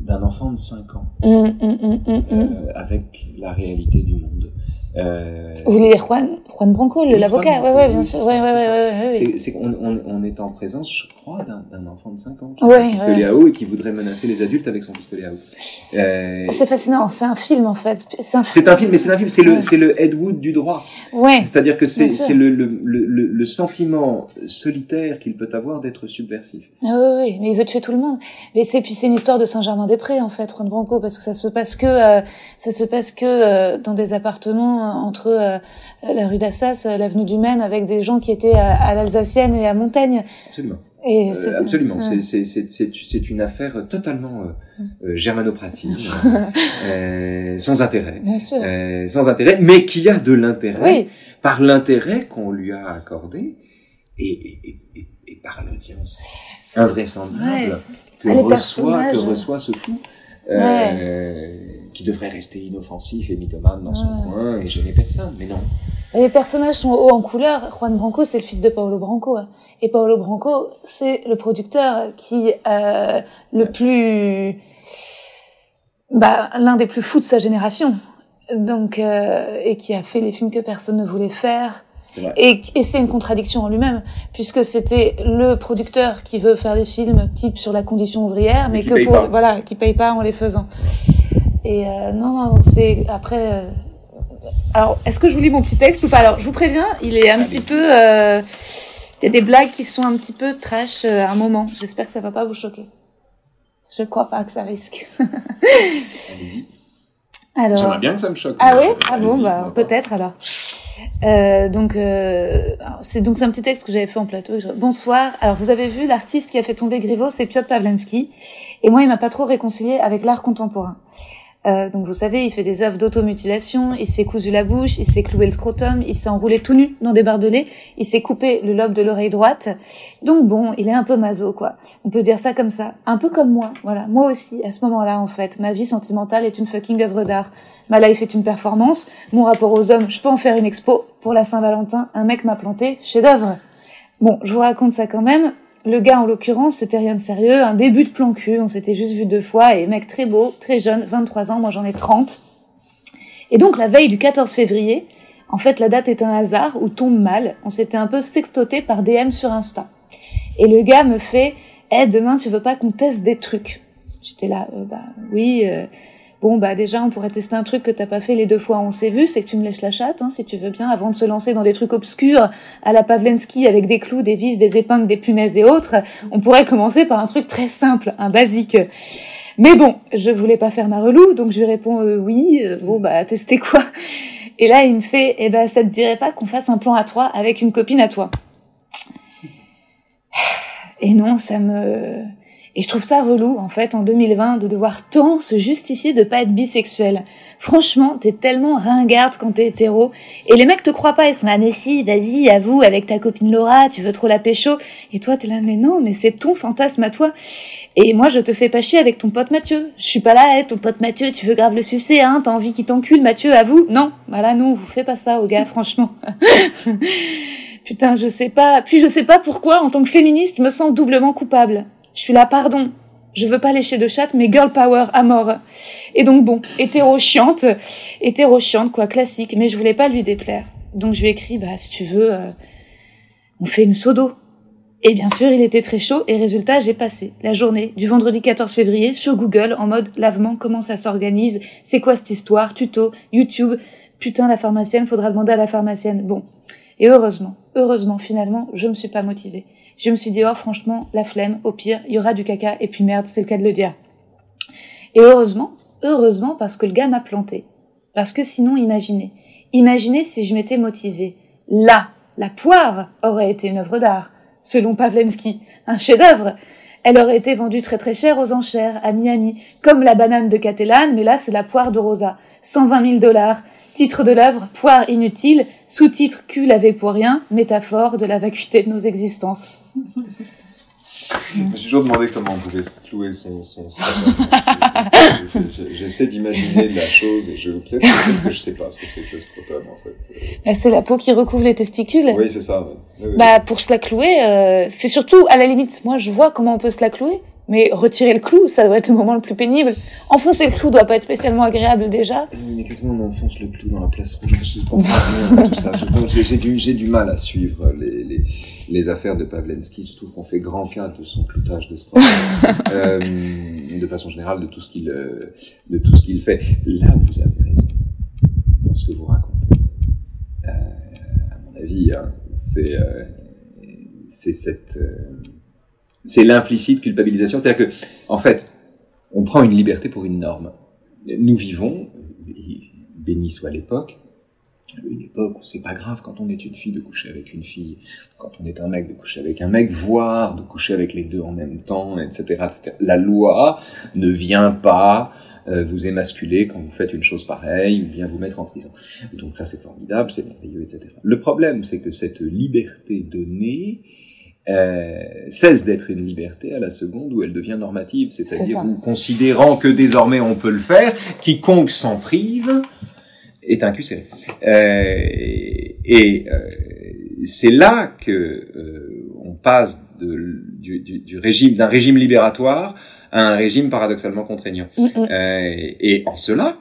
d'un enfant de 5 ans mm, mm, euh, avec la réalité du monde. Euh... Vous voulez dire Juan, Juan Branco, l'avocat Oui, ouais, bien sûr. Ouais, ouais, ouais, c'est qu'on on, on, est en présence, je crois, d'un enfant de 5 ans qui a un pistolet à eau et qui voudrait menacer les adultes avec son pistolet à eau. Euh... C'est fascinant, c'est un film en fait. C'est un, film, un film mais c'est un film, c'est le, c'est le Ed Wood du droit. Ouais. C'est-à-dire que c'est le, le, le, le, sentiment solitaire qu'il peut avoir d'être subversif. Ah oui, oui, mais il veut tuer tout le monde. Mais c'est puis c'est une histoire de Saint-Germain-des-Prés en fait, Juan Branco, parce que ça se passe que euh, ça se passe que dans des appartements entre euh, la rue d'Assas, euh, l'avenue du Maine, avec des gens qui étaient à, l'Alsacienne et à Montaigne. Absolument. Et euh, absolument, c'est une affaire totalement euh, germanopratine, [laughs] sans intérêt, sans intérêt, mais qui a de l'intérêt par l'intérêt qu'on lui a accordé et, et, par l'audience invraisemblable que reçoit que reçoit ce fou qui devrait rester inoffensif et mythomane dans son coin et gêner personne, mais non. Les personnages sont hauts en couleur. Juan Branco, c'est le fils de Paolo Branco. Hein. Et Paolo Branco, c'est le producteur qui, euh, le plus, bah, l'un des plus fous de sa génération. Donc, euh, et qui a fait les films que personne ne voulait faire. Et, et c'est une contradiction en lui-même, puisque c'était le producteur qui veut faire des films type sur la condition ouvrière, mais que pour, voilà, qui paye pas en les faisant. Et euh, non, non, c'est après. Euh, alors, est-ce que je vous lis mon petit texte ou pas? Alors, je vous préviens, il est un petit peu. Euh, il y a des blagues qui sont un petit peu trash à un moment. J'espère que ça va pas vous choquer. Je crois pas que ça risque. Allez-y. Alors. J'aimerais bien que ça me choque. Ah oui? Ah bon, bah peut-être alors. Euh, donc euh, c'est donc un petit texte que j'avais fait en plateau. Bonsoir. Alors vous avez vu l'artiste qui a fait tomber Griveaux, c'est Piotr Pawlenski. Et moi, il m'a pas trop réconcilié avec l'art contemporain. Euh, donc vous savez, il fait des œuvres d'automutilation, il s'est cousu la bouche, il s'est cloué le scrotum, il s'est enroulé tout nu dans des barbelés, il s'est coupé le lobe de l'oreille droite. Donc bon, il est un peu maso quoi. On peut dire ça comme ça, un peu comme moi. Voilà, moi aussi à ce moment-là en fait, ma vie sentimentale est une fucking œuvre d'art. Ma life est une performance. Mon rapport aux hommes, je peux en faire une expo. Pour la Saint-Valentin, un mec m'a planté, chef d'œuvre. Bon, je vous raconte ça quand même. Le gars, en l'occurrence, c'était rien de sérieux, un début de plan cul, on s'était juste vu deux fois, et mec très beau, très jeune, 23 ans, moi j'en ai 30. Et donc, la veille du 14 février, en fait, la date est un hasard ou tombe mal, on s'était un peu sextoté par DM sur Insta. Et le gars me fait, eh, demain, tu veux pas qu'on teste des trucs? J'étais là, euh, bah, oui, euh, Bon, bah déjà, on pourrait tester un truc que t'as pas fait les deux fois on s'est vu, c'est que tu me lèches la chatte, hein, si tu veux bien, avant de se lancer dans des trucs obscurs à la Pavlensky avec des clous, des vis, des épingles, des punaises et autres. On pourrait commencer par un truc très simple, un basique. Mais bon, je voulais pas faire ma relou, donc je lui réponds euh, oui. Euh, bon, bah tester quoi? Et là, il me fait, eh ben, ça te dirait pas qu'on fasse un plan à trois avec une copine à toi? Et non, ça me et je trouve ça relou, en fait, en 2020, de devoir tant se justifier de pas être bisexuel. Franchement, t'es tellement ringarde quand t'es hétéro. Et les mecs te croient pas, ils sont là, mais si, vas-y, avoue, avec ta copine Laura, tu veux trop la pécho. Et toi, t'es là, mais non, mais c'est ton fantasme à toi. Et moi, je te fais pas chier avec ton pote Mathieu. Je suis pas là, hein, ton pote Mathieu, tu veux grave le sucer, hein, t'as envie qu'il t'encule, Mathieu, avoue. Non, voilà, non, vous faites pas ça aux gars, franchement. [laughs] Putain, je sais pas. Puis je sais pas pourquoi, en tant que féministe, je me sens doublement coupable. Je suis là, pardon. Je veux pas lécher de chatte, mais girl power à mort. Et donc bon, hétéro chiante, hétéro chiante, quoi, classique, mais je voulais pas lui déplaire. Donc je lui ai écrit, bah, si tu veux, euh, on fait une sodo. Et bien sûr, il était très chaud, et résultat, j'ai passé la journée du vendredi 14 février sur Google en mode lavement, comment ça s'organise, c'est quoi cette histoire, tuto, YouTube, putain, la pharmacienne, faudra demander à la pharmacienne. Bon. Et heureusement, heureusement, finalement, je me suis pas motivée je me suis dit, oh franchement, la flemme, au pire, il y aura du caca, et puis merde, c'est le cas de le dire. Et heureusement, heureusement, parce que le gars m'a planté. Parce que sinon, imaginez, imaginez si je m'étais motivée. Là, la poire aurait été une œuvre d'art, selon Pavlensky, un chef-d'œuvre. Elle aurait été vendue très très cher aux enchères à Miami, comme la banane de Catalane, mais là c'est la poire de Rosa, 120 000 dollars. Titre de l'œuvre, Poire inutile, sous-titre Cul lavé pour rien, métaphore de la vacuité de nos existences. [laughs] Je me suis toujours demandé comment on pouvait se clouer son, son [laughs] J'essaie d'imaginer la chose et je peut-être que je sais pas ce que c'est que le scrotum en fait. Bah, c'est la peau qui recouvre les testicules. Oui, c'est ça. Bah pour se la clouer, euh, c'est surtout à la limite. Moi, je vois comment on peut se la clouer. Mais retirer le clou, ça doit être le moment le plus pénible. Enfoncer le clou doit pas être spécialement agréable déjà. Mais qu'est-ce qu'on enfonce le clou dans la place rouge? Je comprends tout ça. J'ai du, du mal à suivre les, les, les affaires de Pavlensky. Je trouve qu'on fait grand cas de son cloutage de [laughs] euh, de façon générale, de tout ce qu'il, euh, de tout ce qu'il fait. Là, vous avez raison dans ce que vous racontez. Euh, à mon avis, hein, c'est, euh, c'est cette, euh, c'est l'implicite culpabilisation. C'est-à-dire que, en fait, on prend une liberté pour une norme. Nous vivons, béni soit l'époque, une époque où c'est pas grave quand on est une fille de coucher avec une fille, quand on est un mec de coucher avec un mec, voire de coucher avec les deux en même temps, etc. etc. La loi ne vient pas euh, vous émasculer quand vous faites une chose pareille ou bien vous mettre en prison. Donc ça c'est formidable, c'est merveilleux, etc. Le problème c'est que cette liberté donnée euh, cesse d'être une liberté à la seconde où elle devient normative, c'est-à-dire considérant que désormais on peut le faire, quiconque s'en prive est un cul euh, et euh, c'est là que euh, on passe de, du, du, du, régime d'un régime libératoire à un régime paradoxalement contraignant. Mm, mm. Euh, et en cela,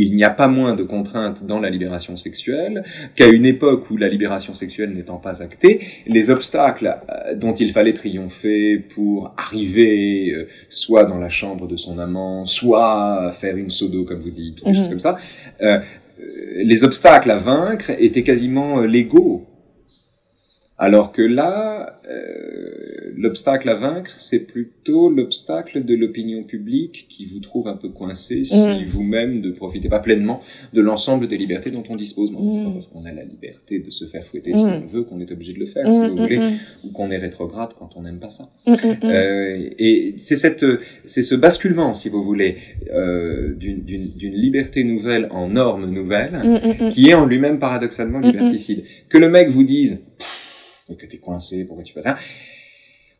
il n'y a pas moins de contraintes dans la libération sexuelle qu'à une époque où la libération sexuelle n'étant pas actée, les obstacles euh, dont il fallait triompher pour arriver euh, soit dans la chambre de son amant, soit faire une sodo comme vous dites, ou des mhm. choses comme ça, euh, les obstacles à vaincre étaient quasiment légaux. Alors que là, l'obstacle à vaincre, c'est plutôt l'obstacle de l'opinion publique qui vous trouve un peu coincé si mm. vous-même ne profitez pas pleinement de l'ensemble des libertés dont on dispose. Non, c'est pas mm. parce qu'on a la liberté de se faire fouetter si mm. on veut qu'on est obligé de le faire, si vous voulez, ou qu'on est rétrograde quand on n'aime pas ça. Euh, et c'est cette, c'est ce basculement, si vous voulez, euh, d'une liberté nouvelle en norme nouvelle, qui est en lui-même paradoxalement liberticide. Que le mec vous dise, que t'es coincé, pourquoi tu fais ça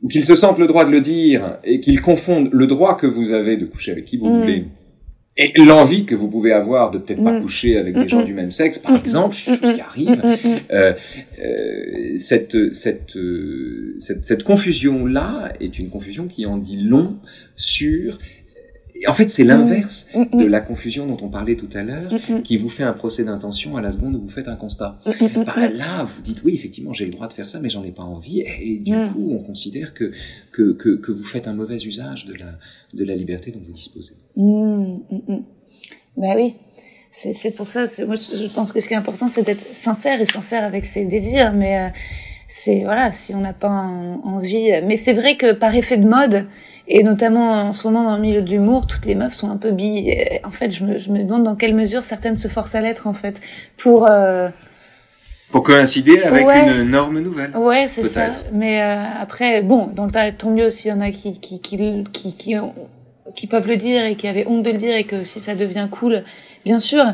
ou qu'ils se sentent le droit de le dire et qu'ils confondent le droit que vous avez de coucher avec qui vous mm. voulez et l'envie que vous pouvez avoir de peut-être pas mm. coucher avec des gens du même sexe, par exemple, ce qui arrive, euh, euh, cette, cette, euh, cette, cette confusion-là est une confusion qui en dit long sur en fait, c'est l'inverse mm, mm, de mm. la confusion dont on parlait tout à l'heure, qui vous fait un procès d'intention à la seconde où vous faites un constat. Bah, là, vous dites oui, effectivement, j'ai le droit de faire ça, mais j'en ai pas envie. Et, du coup, on considère que, que, que, que, vous faites un mauvais usage de la, de la liberté dont vous disposez. Bah oui. C'est pour ça, moi je pense que ce qui est important, c'est d'être sincère et sincère avec ses désirs, mais euh, c'est voilà, si on n'a pas envie. Mais c'est vrai que par effet de mode, et notamment en ce moment dans le milieu de l'humour, toutes les meufs sont un peu bi. En fait, je me, je me demande dans quelle mesure certaines se forcent à l'être en fait pour. Euh... Pour coïncider avec une norme nouvelle. Ouais, c'est ça. Mais euh, après, bon, dans le tas, tant mieux s'il y en a qui qui qui qui, qui, qui peuvent le dire et qui avaient honte de le dire et que si ça devient cool, bien sûr.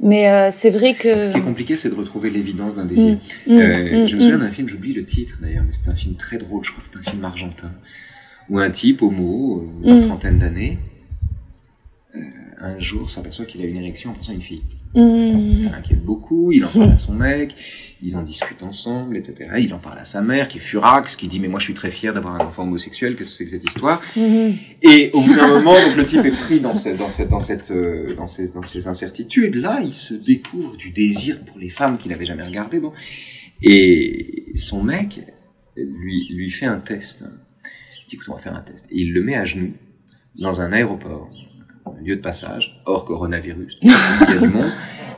Mais euh, c'est vrai que... Ce qui est compliqué, c'est de retrouver l'évidence d'un désir. Mmh, mmh, euh, mmh, je me souviens d'un film, j'oublie le titre d'ailleurs, mais c'est un film très drôle, je crois que c'est un film argentin ou un type homo, euh, une mm. trentaine d'années, euh, un jour s'aperçoit qu'il a une érection en pensant à une fille. Mm. Ça l'inquiète beaucoup, il en parle à son mec, ils en discutent ensemble, etc. Il en parle à sa mère, qui est furax, qui dit mais moi je suis très fier d'avoir un enfant homosexuel, qu'est-ce que c'est que cette histoire? Mm-hmm. Et au bout d'un moment, donc le type est pris dans cette, dans cette, dans cette, euh, dans ces, dans ces incertitudes. Là, il se découvre du désir pour les femmes qu'il n'avait jamais regardé. Bon, et son mec lui lui fait un test écoute, on va faire un test. Et il le met à genoux dans un aéroport, un lieu de passage, hors coronavirus. [laughs] Il y a du monde,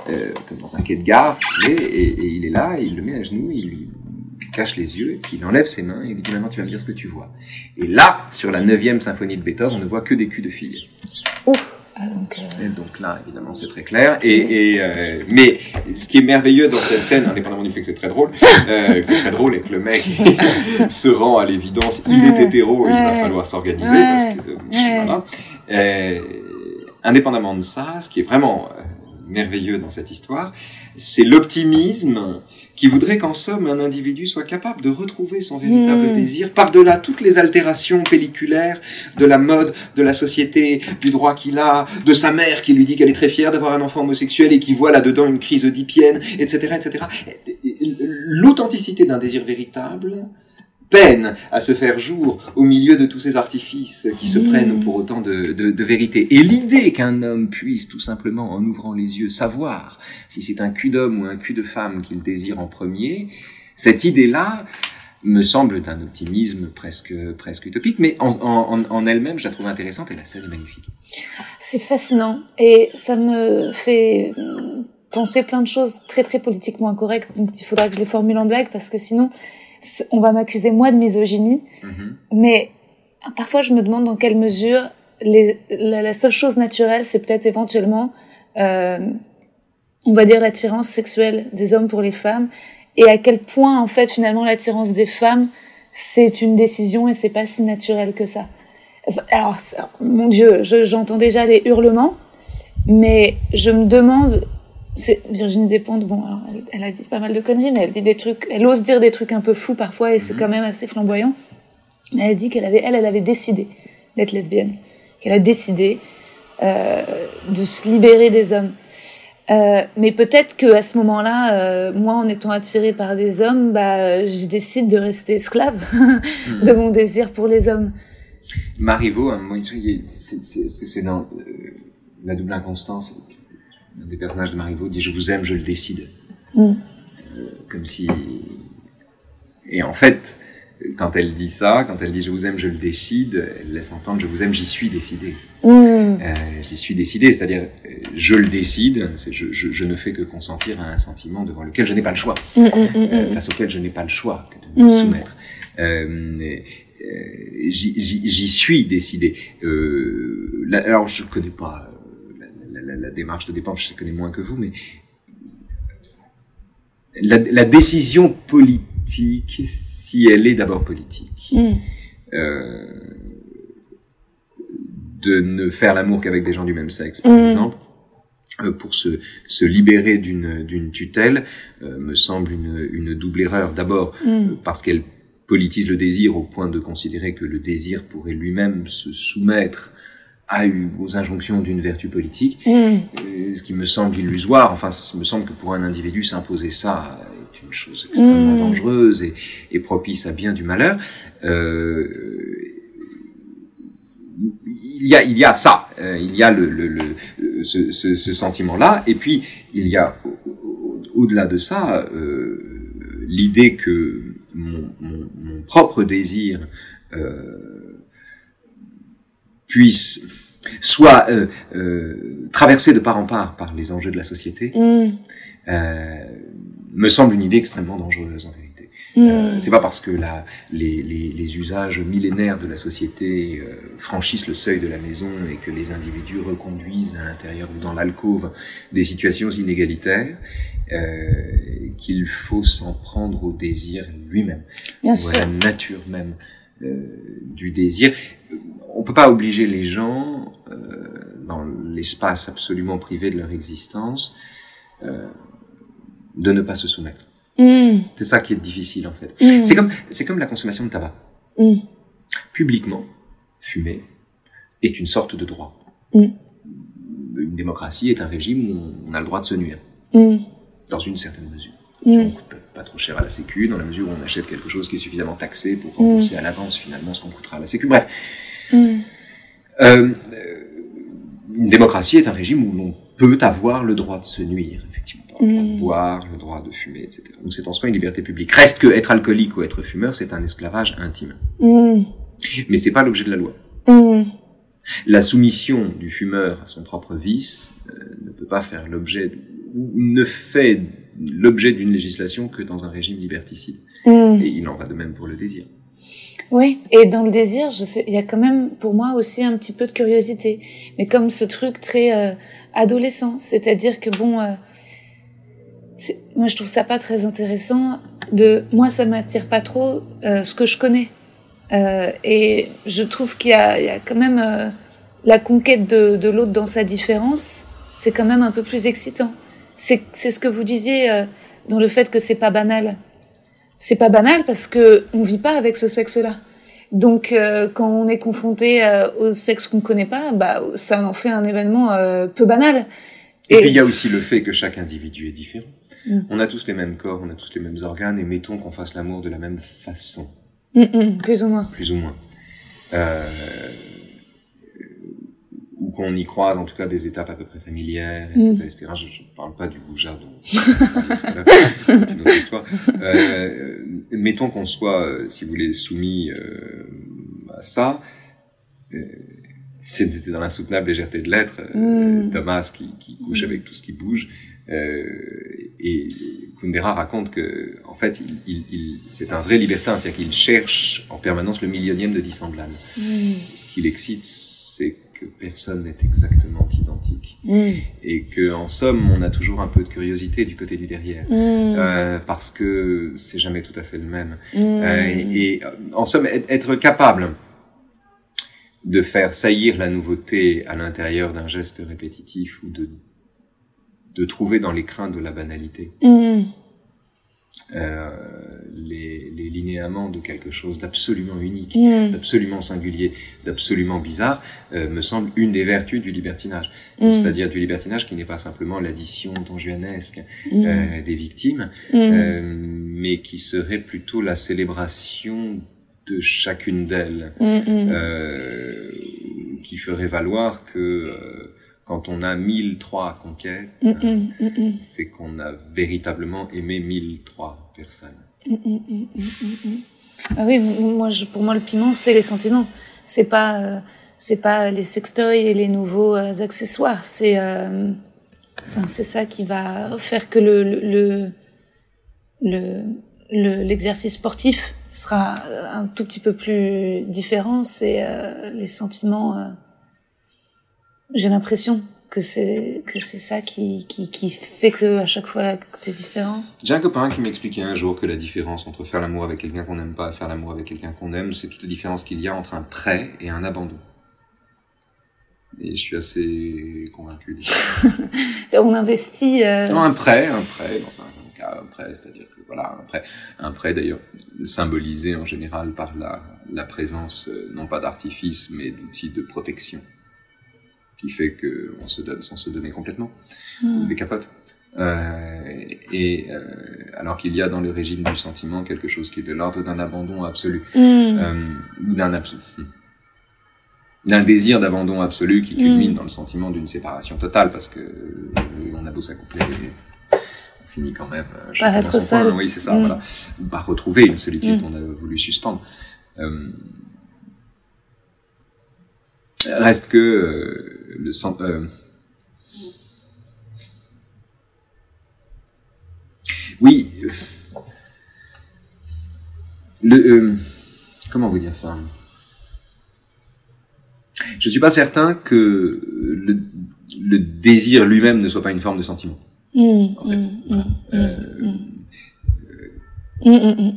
euh, comme dans un quai de gare, et, et, il est là, et il le met à genoux, il lui cache les yeux, et puis il enlève ses mains, et il lui dit maintenant tu vas me dire ce que tu vois. Et là, sur la neuvième symphonie de Beethoven, on ne voit que des culs de filles. Ouf ah, donc, euh... donc, là, évidemment, c'est très clair. Et, et euh, mais ce qui est merveilleux dans cette scène, indépendamment du fait que c'est très drôle, euh, que c'est très drôle et que le mec [laughs] se rend à l'évidence, il est hétéro, et il va falloir s'organiser parce que euh, voilà. Euh, indépendamment de ça, ce qui est vraiment merveilleux dans cette histoire, c'est l'optimisme qui voudrait qu'en somme un individu soit capable de retrouver son véritable hmm. désir par-delà toutes les altérations pelliculaires de la mode, de la société, du droit qu'il a, de sa mère qui lui dit qu'elle est très fière d'avoir un enfant homosexuel et qui voit là-dedans une crise oedipienne, etc., etc. L'authenticité d'un désir véritable, peine à se faire jour au milieu de tous ces artifices qui se prennent pour autant de, de, vérité. Et l'idée qu'un homme puisse tout simplement, en ouvrant les yeux, savoir si c'est un cul d'homme ou un cul de femme qu'il désire en premier, cette idée-là me semble d'un optimisme presque presque utopique, mais en, en, en elle-même, je la trouve intéressante et la scène est magnifique. C'est fascinant et ça me fait penser plein de choses très très politiquement incorrectes. Donc il faudra que je les formule en blague parce que sinon on va m'accuser moi de misogynie, mhm. mais parfois je me demande dans quelle mesure la, seule chose naturelle, c'est peut-être éventuellement, euh, on va dire, l'attirance sexuelle des hommes pour les femmes, et à quel point en fait finalement l'attirance des femmes, c'est une décision et c'est pas si naturel que ça. Alors, mon Dieu, j'entends déjà les hurlements, mais je me demande c'est Virginie Despentes, bon, alors, elle, a dit pas mal de conneries, mais elle dit des trucs, elle ose dire des trucs un peu fous parfois, et c'est mhm. quand même assez flamboyant. Mais elle dit qu'elle avait, elle, elle avait décidé d'être lesbienne, qu'elle a décidé euh, de se libérer des hommes. Euh, mais peut-être que à ce moment-là, euh, moi, en étant attirée par des hommes, bah, je décide de rester esclave [laughs] de mon désir pour les hommes. Marivaux, un moment, est-ce que c'est dans la double inconstance un des personnages de Marivaux dit Je vous aime, je le décide. Mm. Euh, comme si. Et en fait, quand elle dit ça, quand elle dit Je vous aime, je le décide, elle laisse entendre Je vous aime, j'y suis décidé. Mm. Euh, j'y suis décidé, c'est-à-dire je le décide, je, je, je, ne fais que consentir à un sentiment devant lequel je n'ai pas le choix, mm, euh, face auquel je n'ai pas le choix que de me soumettre. Euh, j'y suis décidé. Euh, alors je connais pas la, démarche de dépense, je connais moins que vous, mais la, décision politique, si elle est d'abord politique, mm. euh, de ne faire l'amour qu'avec des gens du même sexe, par mm. exemple, euh, pour se, se libérer d'une tutelle, euh, me semble une, une double erreur. D'abord, mm. parce qu'elle politise le désir au point de considérer que le désir pourrait lui-même se soumettre a eu aux injonctions d'une vertu politique, mm. ce qui me semble illusoire. Enfin, il me semble que pour un individu, s'imposer ça est une chose extrêmement mm. dangereuse et, et, propice à bien du malheur. Euh, il y a, il y a ça, euh, il y a le, le, le ce, ce, ce sentiment-là, et puis il y a au-delà de ça euh, l'idée que mon, mon, mon, propre désir euh, puisse soit euh, euh, traversé de part en part par les enjeux de la société, mm. euh, me semble une idée extrêmement dangereuse en vérité. Mm. Euh, c'est pas parce que la, les, les, les, usages millénaires de la société franchissent le seuil de la maison et que les individus reconduisent à l'intérieur ou dans l'alcôve des situations inégalitaires qu'il faut s'en prendre au désir lui-même, ou à la nature même du désir peut pas obliger les gens euh, dans l'espace absolument privé de leur existence euh, de ne pas se soumettre. Mm. C'est ça qui est difficile en fait. Mm. C'est comme c'est comme la consommation de tabac. Mm. Publiquement, fumer est une sorte de droit. Une démocratie est un régime où on a le droit de se nuire, dans une certaine mesure. On coûte pas trop cher à la Sécu, dans la mesure où on achète quelque chose qui est suffisamment taxé pour rembourser à l'avance finalement ce qu'on coûtera à la Sécu. Bref, Mm. Euh, une démocratie est un régime où l'on peut avoir le droit de se nuire, effectivement. Le droit de mm. boire, le droit de fumer, etc. Donc c'est en soi une liberté publique. Reste que être alcoolique ou être fumeur, c'est un esclavage intime. Mm. Mais c'est pas l'objet de la loi. La soumission du fumeur à son propre vice euh, ne peut pas faire l'objet, ou ne fait l'objet d'une législation que dans un régime liberticide. Et il en va de même pour le désir. Oui, et dans le désir, je sais, il y a quand même pour moi aussi un petit peu de curiosité, mais comme ce truc très euh, adolescent, c'est-à-dire que bon, euh, moi je trouve ça pas très intéressant. De moi, ça m'attire pas trop euh, ce que je connais, euh, et je trouve qu'il y, y a, quand même euh, la conquête de, de l'autre dans sa différence, c'est quand même un peu plus excitant. C'est c'est ce que vous disiez dans le fait que c'est pas banal. C'est pas banal parce que on vit pas avec ce sexe-là. Donc, euh, quand on est confronté euh, au sexe qu'on ne connaît pas, bah, ça en fait un événement euh, peu banal. Et, puis, il y a aussi le fait que chaque individu est différent. Mm. On a tous les mêmes corps, on a tous les mêmes organes, et mettons qu'on fasse l'amour de la même façon. Mm, mm, plus ou moins. Plus ou moins. Qu'on y croise en tout cas des étapes à peu près familières, etc. Je ne parle pas du goujat dont [laughs] c'est une autre histoire. Euh, mettons qu'on soit, si vous voulez, soumis à ça. c'est dans l'insoutenable légèreté de l'être. Mm. Thomas qui, qui couche avec tout ce qui bouge. Euh, et Kundera raconte que, en fait, il, il, c'est un vrai libertin, c'est-à-dire qu'il cherche en permanence le millionième de dissemblable. Mm. Ce qui l'excite, que personne n'est exactement identique mm. et que, en somme, on a toujours un peu de curiosité du côté du derrière, mm. euh, parce que c'est jamais tout à fait le même. Euh, et, en somme, être capable de faire saillir la nouveauté à l'intérieur d'un geste répétitif ou de de trouver dans les craintes de la banalité mm. Euh, les, les, linéaments de quelque chose d'absolument unique, mm. d'absolument singulier, d'absolument bizarre, euh, me semble une des vertus du libertinage. Mm. C'est-à-dire du libertinage qui n'est pas simplement l'addition donjuanesque euh, des victimes, euh, mais qui serait plutôt la célébration de chacune d'elles, euh, qui ferait valoir que euh, quand on a 1003 conquêtes, mm, mm, mm, c'est qu'on a véritablement aimé 1003 personnes. Ah oui, moi, je, pour moi, le piment, c'est les sentiments. C'est pas, euh, c'est pas les sextoys et les nouveaux euh, accessoires. C'est, euh, enfin, c'est ça qui va faire que le, le, le, l'exercice sportif sera un tout petit peu plus différent. C'est les sentiments j'ai l'impression que c'est que c'est ça qui, qui, qui fait que à chaque fois c'est différent. J'ai un copain qui m'expliquait un jour que la différence entre faire l'amour avec quelqu'un qu'on n'aime pas et faire l'amour avec quelqu'un qu'on aime, c'est toute la différence qu'il y a entre un prêt et un abandon. Et je suis assez convaincu. [laughs] On investit. Euh... Non, un prêt, un prêt dans un cas, un prêt, c'est-à-dire que voilà, un prêt, un prêt d'ailleurs symbolisé en général par la, la présence euh, non pas d'artifice mais d'outils de protection qui fait que on se donne sans se donner complètement, mmh. des capotes. Euh, et euh, alors qu'il y a dans le régime du sentiment quelque chose qui est de l'ordre d'un abandon absolu, mmh. euh, ou d'un absolu, d'un désir d'abandon absolu qui culmine mmh. dans le sentiment d'une séparation totale, parce que euh, on a beau s'accoupler, on finit quand même euh, par être seul. oui, c'est ça, voilà, par retrouver une solitude qu'on a voulu suspendre. Euh, reste que le euh, oui le euh, comment vous dire ça? Je suis pas certain que le, le désir lui-même ne soit pas une forme de sentiment mmh, en fait. mmh, mmh, euh,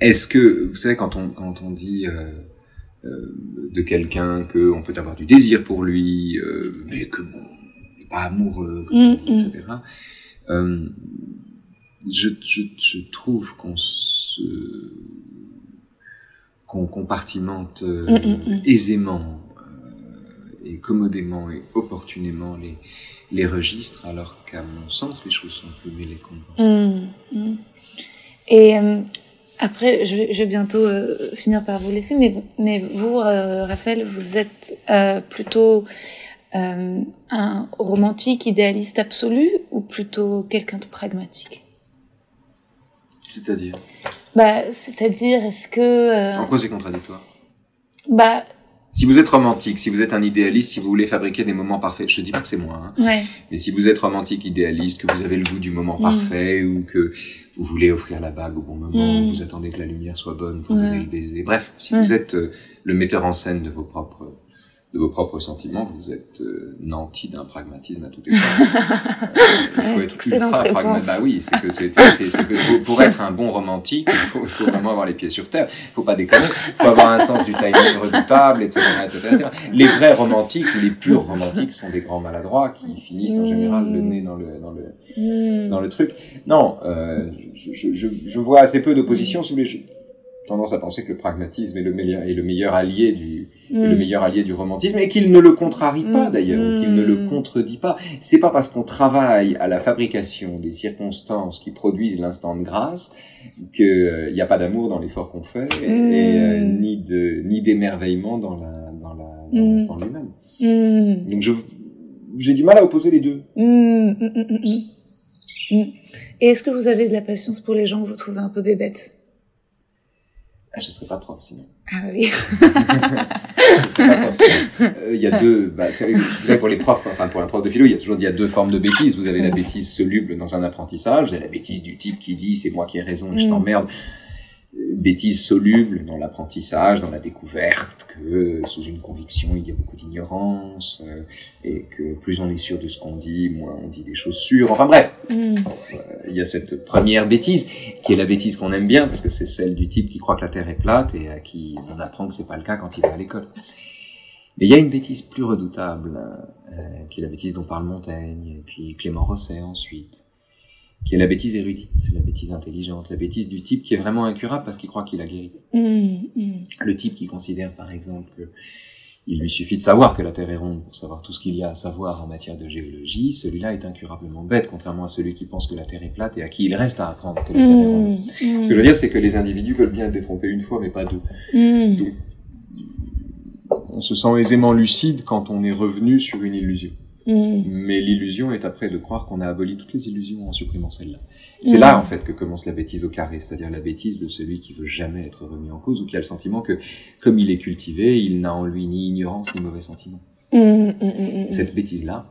est-ce que vous savez quand on quand on dit euh, de quelqu'un que on peut avoir du désir pour lui, euh, mais que bon, n'est pas amoureux, mm, etc. Mm. Euh, je, je, je, trouve qu'on se qu'on compartimente mm, aisément et commodément et opportunément les, les registres, alors qu'à mon sens, les choses sont plus mêlées qu'on pense. Et après, je vais, je vais bientôt euh, finir par vous laisser, mais, mais vous, euh, Raphaël, vous êtes euh, plutôt un romantique idéaliste absolu ou plutôt quelqu'un de pragmatique? C'est-à-dire? Bah, c'est-à-dire, est-ce que... En quoi c'est contradictoire? Bah, si vous êtes romantique, si vous êtes un idéaliste, si vous voulez fabriquer des moments parfaits, je dis pas que c'est moi, hein, ouais. mais si vous êtes romantique, idéaliste, que vous avez le goût du moment mm. parfait ou que vous voulez offrir la bague au bon moment, mm. vous attendez que la lumière soit bonne pour donner le baiser. Bref, si vous êtes euh, le metteur en scène de vos propres de vos propres sentiments, vous êtes euh, nanti d'un pragmatisme à tout épreuve. [laughs] euh, il faut être ultra pragmatique. Bah oui, c'est que c'est, que pour, être un bon romantique, il faut, vraiment avoir les pieds sur terre. Il faut pas déconner. Il faut avoir un sens du timing redoutable, etc., etc., etc. Les vrais romantiques, les purs romantiques, sont des grands maladroits qui finissent en général le nez dans le dans le Hmm. dans le truc. Non, euh, je, je, je, je vois assez peu d'opposition sous les. Tendance à penser que le pragmatisme est le meilleur, est le meilleur allié du, est le meilleur allié du romantisme et qu'il ne le contrarie pas Mm. d'ailleurs, qu'il ne le Mm. contredit pas. C'est pas parce qu'on travaille à la fabrication des circonstances qui produisent l'instant de grâce qu'il n'y a pas d'amour dans l'effort qu'on fait et, Mm. et, euh, ni de ni d'émerveillement dans la dans la dans Mm. l'instant lui-même. Donc je j'ai du mal à opposer les deux. Et est-ce que vous avez de la patience pour les gens que vous trouvez un peu bébêtes? Ah, je serais pas prof sinon. Ah oui. [laughs] Je serais pas prof, sinon. Euh, Il y a deux, bah, c'est- vous savez, pour les profs, enfin pour un prof de philo, il y a toujours il y a deux formes de bêtises. Vous avez la bêtise soluble dans un apprentissage, vous avez la bêtise du type qui dit c'est moi qui ai raison et je Mm. t'emmerde. Bêtise soluble dans l'apprentissage, dans la découverte, que sous une conviction il y a beaucoup d'ignorance euh, et que plus on est sûr de ce qu'on dit, moins on dit des choses sûres. Enfin bref, Hmm. il y a cette première bêtise qui est la bêtise qu'on aime bien parce que c'est celle du type qui croit que la Terre est plate et à qui on apprend que c'est pas le cas quand il va à l'école. Mais il y a une bêtise plus redoutable euh, qui est la bêtise dont parle Montaigne et puis Clément Rosset ensuite, qui est la bêtise érudite, la bêtise intelligente, la bêtise du type qui est vraiment incurable parce qu'il croit qu'il a guéri. Hmm. Hmm. Le type qui considère par exemple que il lui suffit de savoir que la Terre est ronde pour savoir tout ce qu'il y a à savoir en matière de géologie, celui-là est incurablement bête, contrairement à celui qui pense que la Terre est plate et à qui il reste à apprendre que la Terre est ronde. Hmm. Ce que je veux dire, c'est que les individus veulent bien être détrompés une fois, mais pas deux. Donc, on se sent aisément lucide quand on est revenu sur une illusion. Hmm. Mais l'illusion est après de croire qu'on a aboli toutes les illusions en supprimant celle-là. C'est Mm. là, en fait, que commence la bêtise au carré, c'est-à-dire la bêtise de celui qui veut jamais être remis en cause ou qui a le sentiment que, comme il est cultivé, il n'a en lui ni ignorance ni mauvais sentiment. Hmm. Cette bêtise-là,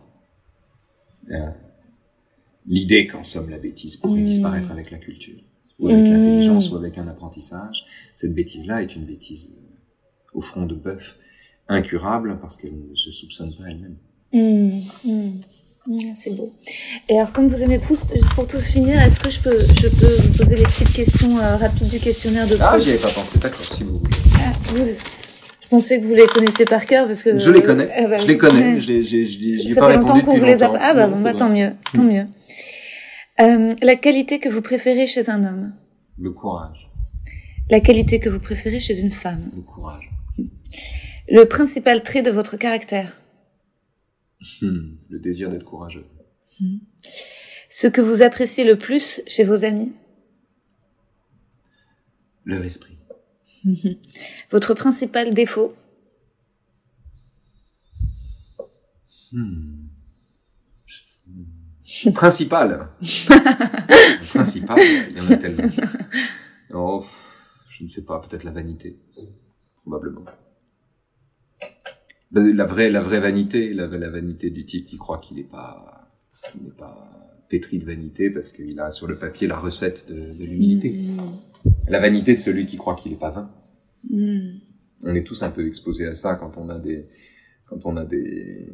euh, l'idée qu'en somme la bêtise pourrait Mm. disparaître avec la culture, ou avec Mm. l'intelligence, ou avec un apprentissage, cette bêtise-là est une bêtise euh, au front de bœuf, incurable parce qu'elle ne se soupçonne pas elle-même. Hmm, hmm. Hmm, C'est beau. Et alors, comme vous aimez Proust, juste pour tout finir, est-ce que je peux, je peux vous poser les petites questions euh, rapides du questionnaire de Ah, Proust j'y avais pas pensé, d'accord, si vous voulez. Ah, vous- Je pensais que vous les connaissez par cœur parce que. Je les connais, Ah bah je les connais, Ouais. je les, j'y ai Ça pas fait longtemps qu'on vous les a. Ah bah Non, bon, bah tant mieux, tant mieux. Euh, la qualité que vous préférez chez un homme. Le courage, La qualité que vous préférez chez une femme. le courage. Le principal trait de votre caractère. Hmm, le désir d'être courageux. Ce que vous appréciez le plus chez vos amis? Leur esprit. [laughs] Votre principal défaut? Hmm. Le principal. le [laughs] principal, il y en a tellement. [laughs] Oh, je ne sais pas, peut-être la vanité. Probablement. La, la vraie, la vraie vanité, la, la vanité du type qui croit qu'il n'est pas, qu'il n'est pas pétri de vanité parce qu'il a sur le papier la recette de, de l'humilité. La vanité de celui qui croit qu'il n'est pas vain. Hmm. On est tous un peu exposés à ça quand on a des, quand on a des,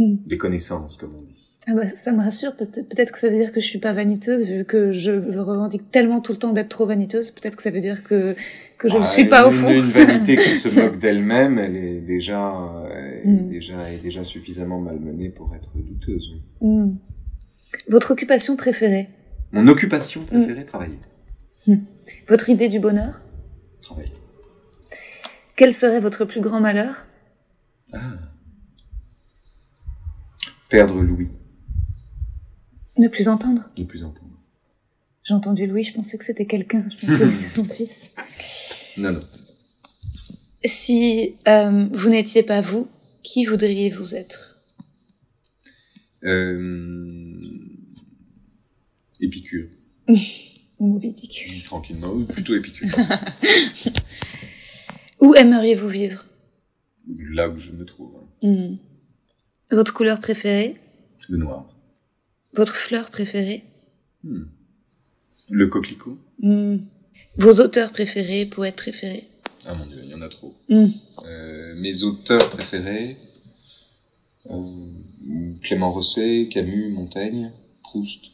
Hmm. des connaissances, comme on dit. Ah bah, ça me rassure. Peut-être que ça veut dire que je suis pas vaniteuse vu que je revendique tellement tout le temps d'être trop vaniteuse. Peut-être que ça veut dire que que je ne Ah, suis pas au fond. Une vanité qui se moque [laughs] d'elle-même, elle est déjà, est Mm. déjà, est déjà suffisamment malmenée pour être douteuse. Hmm. Votre occupation préférée? Mon occupation préférée, travailler. Votre idée du bonheur? Travailler. Quel serait votre plus grand malheur? Ah. Perdre Louis, Ne plus entendre. ne plus entendre. J'ai entendu Louis, je pensais que c'était quelqu'un. Je suis dit c'est son fils. Non, non. Si euh, vous n'étiez pas vous, qui voudriez-vous être? Euh... Épicure. [laughs] Dick Tranquillement, ou plutôt épicure. [laughs] Où aimeriez-vous vivre? Là où je me trouve. Hmm. Votre couleur préférée? Le noir. Votre fleur préférée Hmm. Le coquelicot. Hmm. Vos auteurs préférés, poètes préférés Ah mon dieu, il y en a trop. Hmm. Euh, mes auteurs préférés, Clément Rosset, Camus, Montaigne, Proust,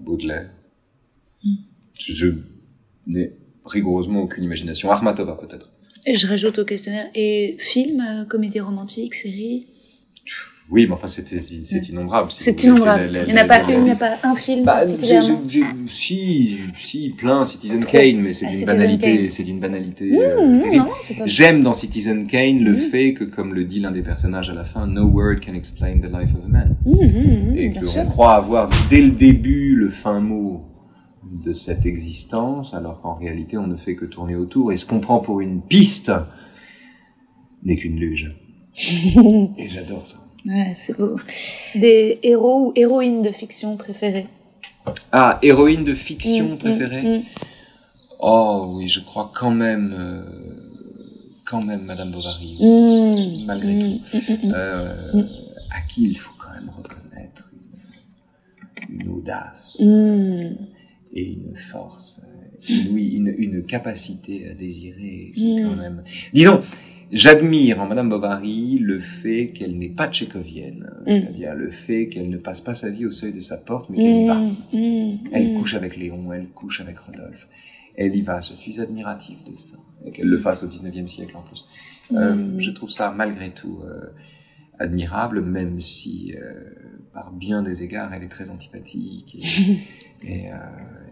Baudelaire. Mm. Je, n'ai rigoureusement aucune imagination. Armatova peut-être. Et je rajoute au questionnaire. Et film, euh, comédie romantique, série oui, mais enfin, c'est innombrable. c'est innombrable. il n'y a pas une, il n'y a pas un film bah, particulièrement. si, si, plein, Citizen Kane, mais c'est ah, d'une banalité, c'est d'une banalité. Mmh, euh, J'aime dans Citizen Kane le mmh. fait que, comme le dit l'un des personnages à la fin, no word can explain the life of a man. Mmh, Et qu'on croit avoir dès le début le fin mot de cette existence, alors qu'en réalité on ne fait que tourner autour, et ce qu'on prend pour une piste n'est qu'une luge. [laughs] et j'adore ça. Ouais, c'est beau. Des héros ou héroïnes de fiction préférées Ah, héroïnes de fiction mmh, mmh, préférées mmh. Oh oui, je crois quand même, euh, quand même Madame Bovary, malgré tout, euh, à qui il faut quand même reconnaître une audace et une force, oui, une, une capacité à désirer mm. quand même. Disons, J'admire en Madame Bovary le fait qu'elle n'est pas tchécovienne, mm. c'est-à-dire le fait qu'elle ne passe pas sa vie au seuil de sa porte, mais qu'elle y va. Mm. Elle couche avec Léon, elle couche avec Rodolphe. Elle y va. Je suis admiratif de ça. Et qu'elle le fasse au 19e siècle en plus. Euh, je trouve ça malgré tout euh, admirable, même si euh, par bien des égards elle est très antipathique et, [laughs] et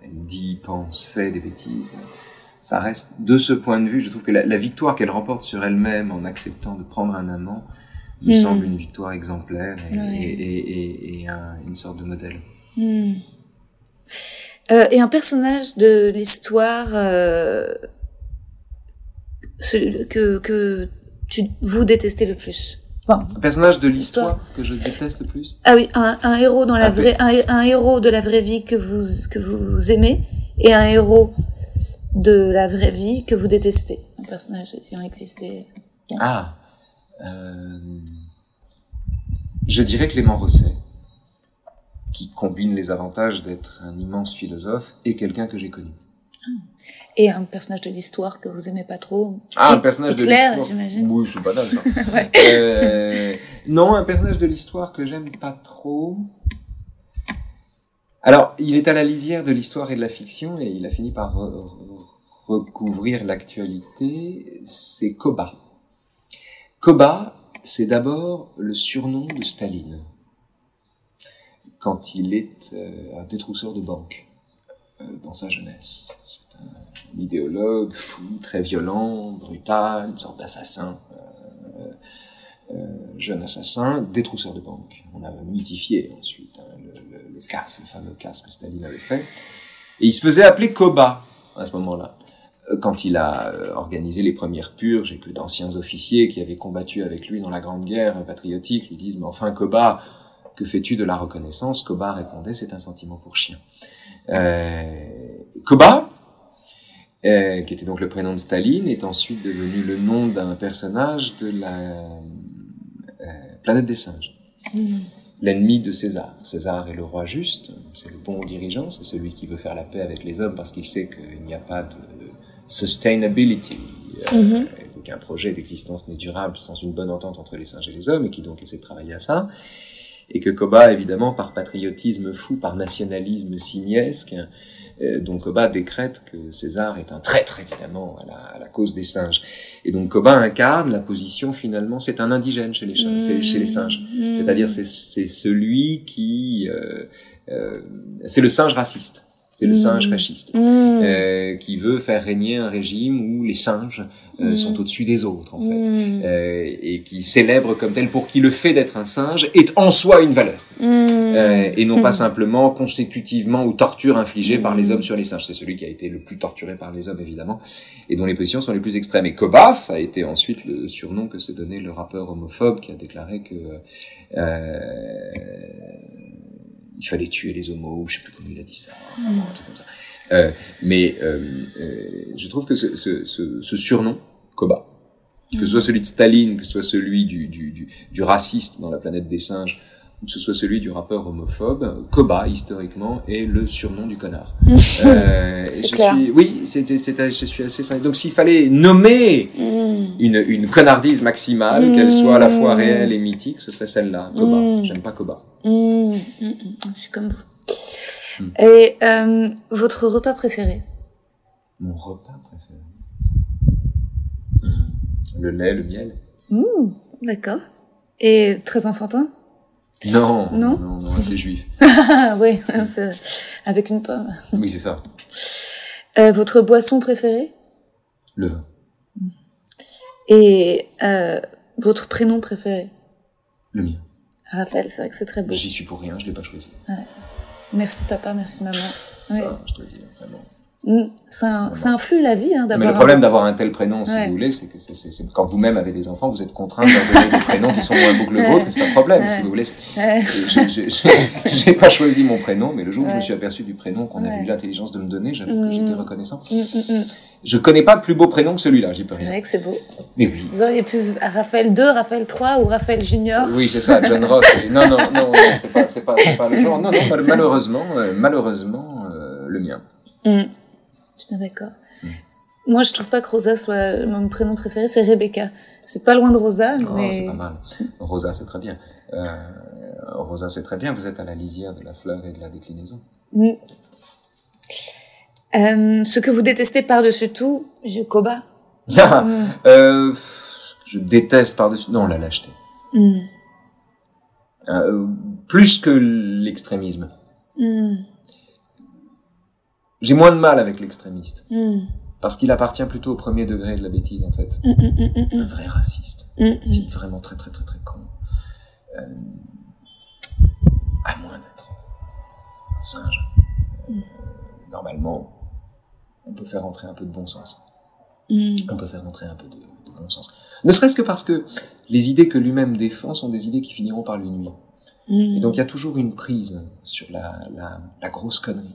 elle dit, pense, fait des bêtises. Ça reste, de ce point de vue, je trouve que la, victoire qu'elle remporte sur elle-même en acceptant de prendre un amant me hmm. semble une victoire exemplaire et, et, une sorte de modèle. Hmm. Euh, et un personnage de l'histoire euh, que, que tu, vous détestez le plus? Un personnage de l'histoire que je déteste le plus? Ah oui, un, un héros dans la vraie, un, héros de la vraie vie que vous que vous aimez et un héros de la vraie vie que vous détestez, un personnage ayant existé. Ah, euh, je dirais Clément Rosset, qui combine les avantages d'être un immense philosophe et quelqu'un que j'ai connu. Et un personnage de l'histoire que vous aimez pas trop. Ah, un personnage de l'histoire. j'imagine. Oui, je suis banal, ça. [laughs] ouais. euh, non, un personnage de l'histoire que j'aime pas trop. Alors, il est à la lisière de l'histoire et de la fiction et il a fini par recouvrir l'actualité. C'est Koba. Koba, c'est d'abord le surnom de Staline quand il est euh, un détrousseur de banque euh, dans sa jeunesse idéologue fou, très violent, brutal, une sorte d'assassin, euh, jeune assassin, détrousseur de banque. On a mythifié ensuite hein, le, le, le, casse, le fameux casse que Staline avait fait. Et il se faisait appeler Koba à ce moment-là. Euh, quand il a euh, organisé les premières purges et que d'anciens officiers qui avaient combattu avec lui dans la Grande Guerre patriotique lui disent « Mais enfin, Koba, que fais-tu de la reconnaissance ?» Koba répondait « C'est un sentiment pour chien. Euh, Koba, euh, qui était donc le prénom de Staline, est ensuite devenu le nom d'un personnage de la euh, planète des singes. Mm. L'ennemi de César. César est le roi juste, c'est le bon dirigeant, c'est celui qui veut faire la paix avec les hommes parce qu'il sait qu'il n'y a pas de sustainability, euh, mm-hmm. qu'un projet d'existence n'est durable sans une bonne entente entre les singes et les hommes, et qui donc essaie de travailler à ça. Et que Koba, évidemment, par patriotisme fou, par nationalisme simiesque, euh, donc Koba décrète que César est un traître évidemment à la, à la, cause des singes. Et donc Koba incarne la position finalement, c'est un indigène chez les, mmh. chez les singes. Mmh. C'est-à-dire c'est celui qui, euh, euh, c'est le singe raciste. C'est le mmh. singe fasciste mmh. euh, qui veut faire régner un régime où les singes euh, mmh. sont au-dessus des autres en fait euh, et qui célèbre comme tel pour qui le fait d'être un singe est en soi une valeur euh, et non pas simplement consécutivement ou torture infligée par les hommes sur les singes. C'est celui qui a été le plus torturé par les hommes évidemment et dont les positions sont les plus extrêmes. Et Kobas a été ensuite le surnom que s'est donné le rappeur homophobe qui a déclaré que euh, il fallait tuer les homos, je sais plus comment il a dit ça, enfin, comme ça. Euh, mais euh, euh, je trouve que ce, ce, ce, ce surnom, Koba, que ce soit celui de Staline, que ce soit celui du, du, du, du, raciste dans la planète des singes, que ce soit celui du rappeur homophobe, Koba, historiquement, est le surnom du connard. [laughs] euh, je clair. suis, oui, c'est, je suis assez Donc s'il fallait nommer mm une, une connardise maximale, qu'elle soit à la fois réelle et mythique, ce serait celle-là, Koba. J'aime pas Koba. Je suis comme vous. Et euh, votre repas préféré? Mon repas préféré Le lait, le miel. D'accord. Et très enfantin? Non, Non non, non, c'est juif. [laughs] Ah oui, [laughs] avec une pomme. Oui, c'est ça. Euh, votre boisson préférée? Le vin. Et euh, votre prénom préféré? Le mien. Raphaël, c'est vrai que c'est très beau. J'y suis pour rien, je l'ai pas choisi. Merci papa, merci maman. Oui. Ça, je dois dire, vraiment. Mm. Ça, ça influe la vie hein, Mais le problème d'avoir un tel prénom, si Ouais. vous voulez, c'est que c'est, c'est- c'est- quand vous-même avez des enfants, vous êtes contraint de leur donner des prénoms qui sont moins beaux que le vôtre, c'est un problème, Ouais. si vous voulez. Je- [laughs] J'ai pas choisi mon prénom, mais le jour où je me suis aperçu du prénom qu'on avait eu l'intelligence de me donner, j'avoue Mhm. que j'étais reconnaissant. Mm, mm, mm. Je connais pas de plus beau prénom que celui-là, j'y peux C'est rien. vrai que c'est beau. Mais oui. Vous auriez pu Raphaël 2, Raphaël 3 ou Raphaël Junior. Oui, c'est ça, John [laughs] Ross. Non, non, non, non, c'est pas, c'est pas, c'est pas le genre. Non, non, mal- malheureusement, euh, malheureusement, euh, le mien. Mm. Je suis bien d'accord. Moi, je trouve pas que Rosa soit mon prénom préféré, c'est Rebecca. C'est pas loin de Rosa, Oh, mais. c'est pas mal. Rosa, c'est très bien. Euh, Rosa, c'est très bien. Vous êtes à la lisière de la fleur et de la déclinaison. Mm. Euh, ce que vous détestez par-dessus tout, je Koba. [laughs] euh, je déteste par-dessus. Non, la lâcheté. Mm. Plus que l'extrémisme. J'ai moins de mal avec l'extrémiste. Mm. Parce qu'il appartient plutôt au premier degré de la bêtise, en fait. Mm, mm, Un vrai raciste. Un type vraiment très, très, très, très con. Euh, à moins d'être un singe. Euh, normalement, on peut faire entrer un peu de bon sens. On peut faire entrer un peu de, de bon sens. Ne serait-ce que parce que les idées que lui-même défend sont des idées qui finiront par lui nuire. Et donc il y a toujours une prise sur la, la, la grosse connerie.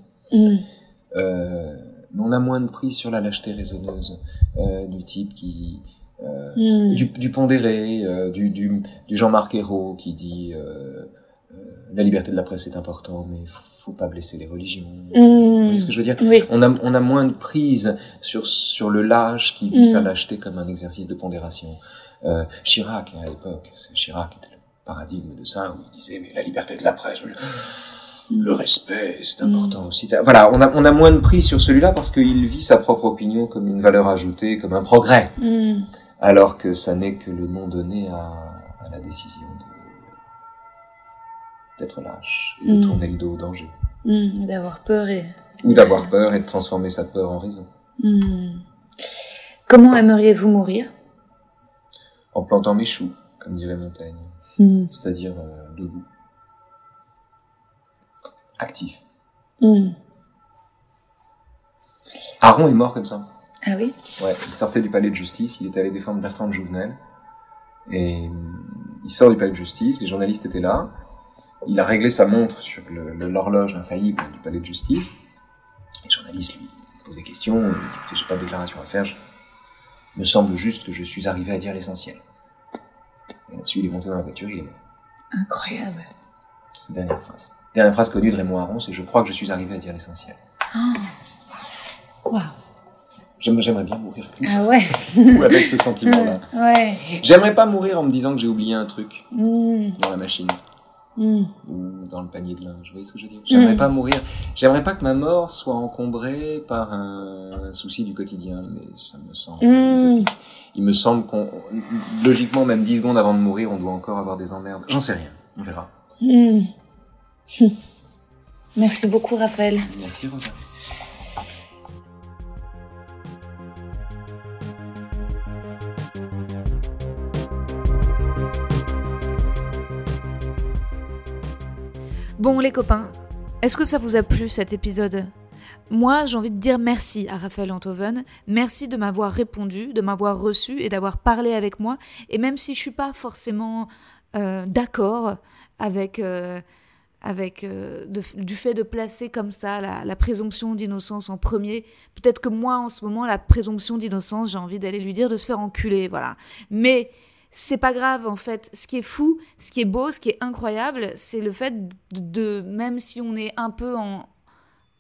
Euh, on a moins de prise sur la lâcheté raisonneuse euh, du type qui... Euh, Mm. du, du pondéré, euh, du, du, du Jean-Marc Ayrault qui dit euh, euh, la liberté de la presse est importante, mais faut, faut pas blesser les religions. Vous voyez ce que je veux dire? Oui. on a, on a moins de prise sur, sur le lâche qui vit sa lâcheté comme un exercice de pondération. Euh, Chirac, à l'époque, c'est Chirac était le paradigme de ça, où il disait, mais la liberté de la presse, le, le respect, c'est important aussi. Voilà, on a, on a moins de prise sur celui-là parce qu'il vit sa propre opinion comme une valeur ajoutée, comme un progrès, Mm. alors que ça n'est que le nom donné à, à la décision d'être lâche et de Mm. tourner le dos au danger. Mm. D'avoir peur et. Ou d'avoir peur et de transformer sa peur en raison. Mm. Comment aimeriez-vous mourir? En plantant mes choux, comme dirait Montaigne, Mm. c'est-à-dire euh, debout, actif. Mm. Aaron est mort comme ça. Ah oui? Ouais, il sortait du palais de justice, il était allé défendre Bertrand de Jouvenel, et euh, il sort du palais de justice, les journalistes étaient là, il a réglé sa montre sur l'horloge infaillible du palais de justice, les journalistes lui posent des questions, il dit, j'ai pas de déclaration à faire, je- il me semble juste que je suis arrivé à dire l'essentiel. Et là-dessus, il est monté dans la voiture, il est mort. Incroyable. C'est la dernière phrase. Dernière phrase connue de Raymond Aron, c'est Je crois que je suis arrivé à dire l'essentiel. Waouh. J'aime- J'aimerais bien mourir comme ça, Ah ouais. [laughs] ou avec ce sentiment-là. [laughs] Ouais. J'aimerais pas mourir en me disant que j'ai oublié un truc Mm. dans la machine Mm. ou dans le panier de linge. Vous voyez ce que je veux dire? J'aimerais Mm. pas mourir. J'aimerais pas que ma mort soit encombrée par un, souci du quotidien, mais ça me semble utopique. Il me semble qu'on, logiquement, même 10 secondes avant de mourir, on doit encore avoir des emmerdes. J'en sais rien. On verra. [laughs] Merci beaucoup, Raphaël. Merci, Rosa. Bon les copains, est-ce que ça vous a plu cet épisode? Moi j'ai envie de dire merci à Raphaël Antoven, merci de m'avoir répondu, de m'avoir reçu et d'avoir parlé avec moi, et même si je suis pas forcément euh, d'accord avec, euh, avec euh, du fait de placer comme ça la, présomption d'innocence en premier, peut-être que moi en ce moment la présomption d'innocence j'ai envie d'aller lui dire de se faire enculer, voilà. Mais c'est pas grave en fait. Ce qui est fou, ce qui est beau, ce qui est incroyable, c'est le fait de- même si on est un peu en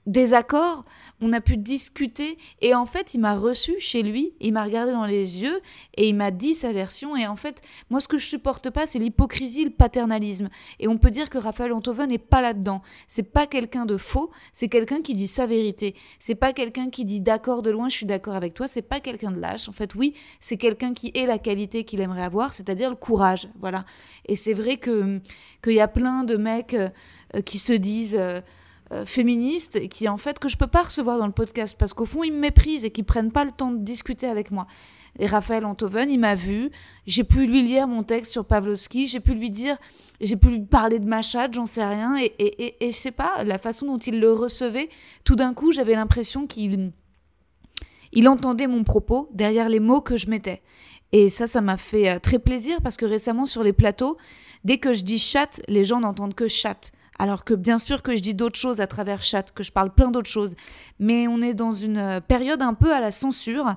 désaccord, on a pu discuter et en fait il m'a reçu chez lui, il m'a regardé dans les yeux et il m'a dit sa version et en fait moi ce que je supporte pas c'est l'hypocrisie, le paternalisme et on peut dire que Raphaël Antoven n'est pas là-dedans. C'est pas quelqu'un de faux, c'est quelqu'un qui dit sa vérité. C'est pas quelqu'un qui dit d'accord de loin, je suis d'accord avec toi, c'est pas quelqu'un de lâche. En fait oui, c'est quelqu'un qui ait la qualité qu'il aimerait avoir, c'est-à-dire le courage, voilà. Et c'est vrai que qu'il y a plein de mecs euh, qui se disent euh, féministes et qui en fait que je peux pas recevoir dans le podcast parce qu'au fond ils me méprisent et qu'ils prennent pas le temps de discuter avec moi. Et Raphaël Antoven, il m'a vu, j'ai pu lui lire mon texte sur Pavlovski, j'ai pu lui dire, j'ai pu lui parler de Machad, j'en sais rien, et, et, et, et je sais pas, la façon dont il le recevait, tout d'un coup j'avais l'impression qu'il il entendait mon propos derrière les mots que je mettais. Et ça, ça m'a fait euh, très plaisir parce que récemment sur les plateaux, dès que je dis chat, les gens n'entendent que chat. Alors que bien sûr que je dis d'autres choses à travers chat, que je parle plein d'autres choses. Mais on est dans une euh, période un peu à la censure.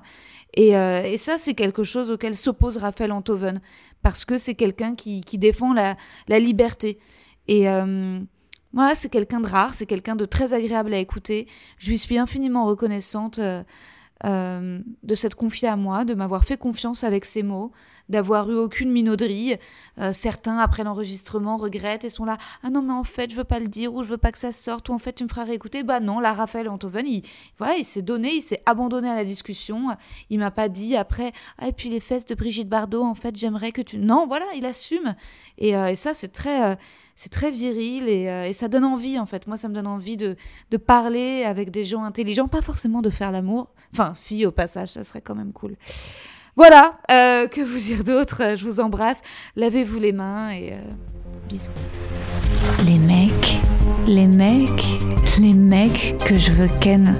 Et, euh, et ça, c'est quelque chose auquel s'oppose Raphaël Antoven. Parce que c'est quelqu'un qui, défend la, liberté. Et euh, voilà, c'est quelqu'un de rare, c'est quelqu'un de très agréable à écouter. Je lui suis infiniment reconnaissante. De s'être confié à moi, de m'avoir fait confiance avec ses mots, d'avoir eu aucune minauderie. Euh, certains, après l'enregistrement, regrettent et sont là Ah non, mais en fait, je veux pas le dire, ou je veux pas que ça sorte, ou en fait, tu me feras réécouter. Bah non, là, Raphaël Antoven, il, voilà, il s'est donné, il s'est abandonné à la discussion. Il m'a pas dit après Ah, et puis les fesses de Brigitte Bardot, en fait, j'aimerais que tu. Non, voilà, il assume. Et, euh, et ça, c'est très. Euh, c'est très viril et, et, ça donne envie en fait. Moi, ça me donne envie de, de parler avec des gens intelligents, pas forcément de faire l'amour. Enfin, si, au passage, ça serait quand même cool. Voilà, euh, que vous dire d'autre Je vous embrasse. Lavez-vous les mains et euh, bisous. Les mecs, les mecs, les mecs que je veux ken.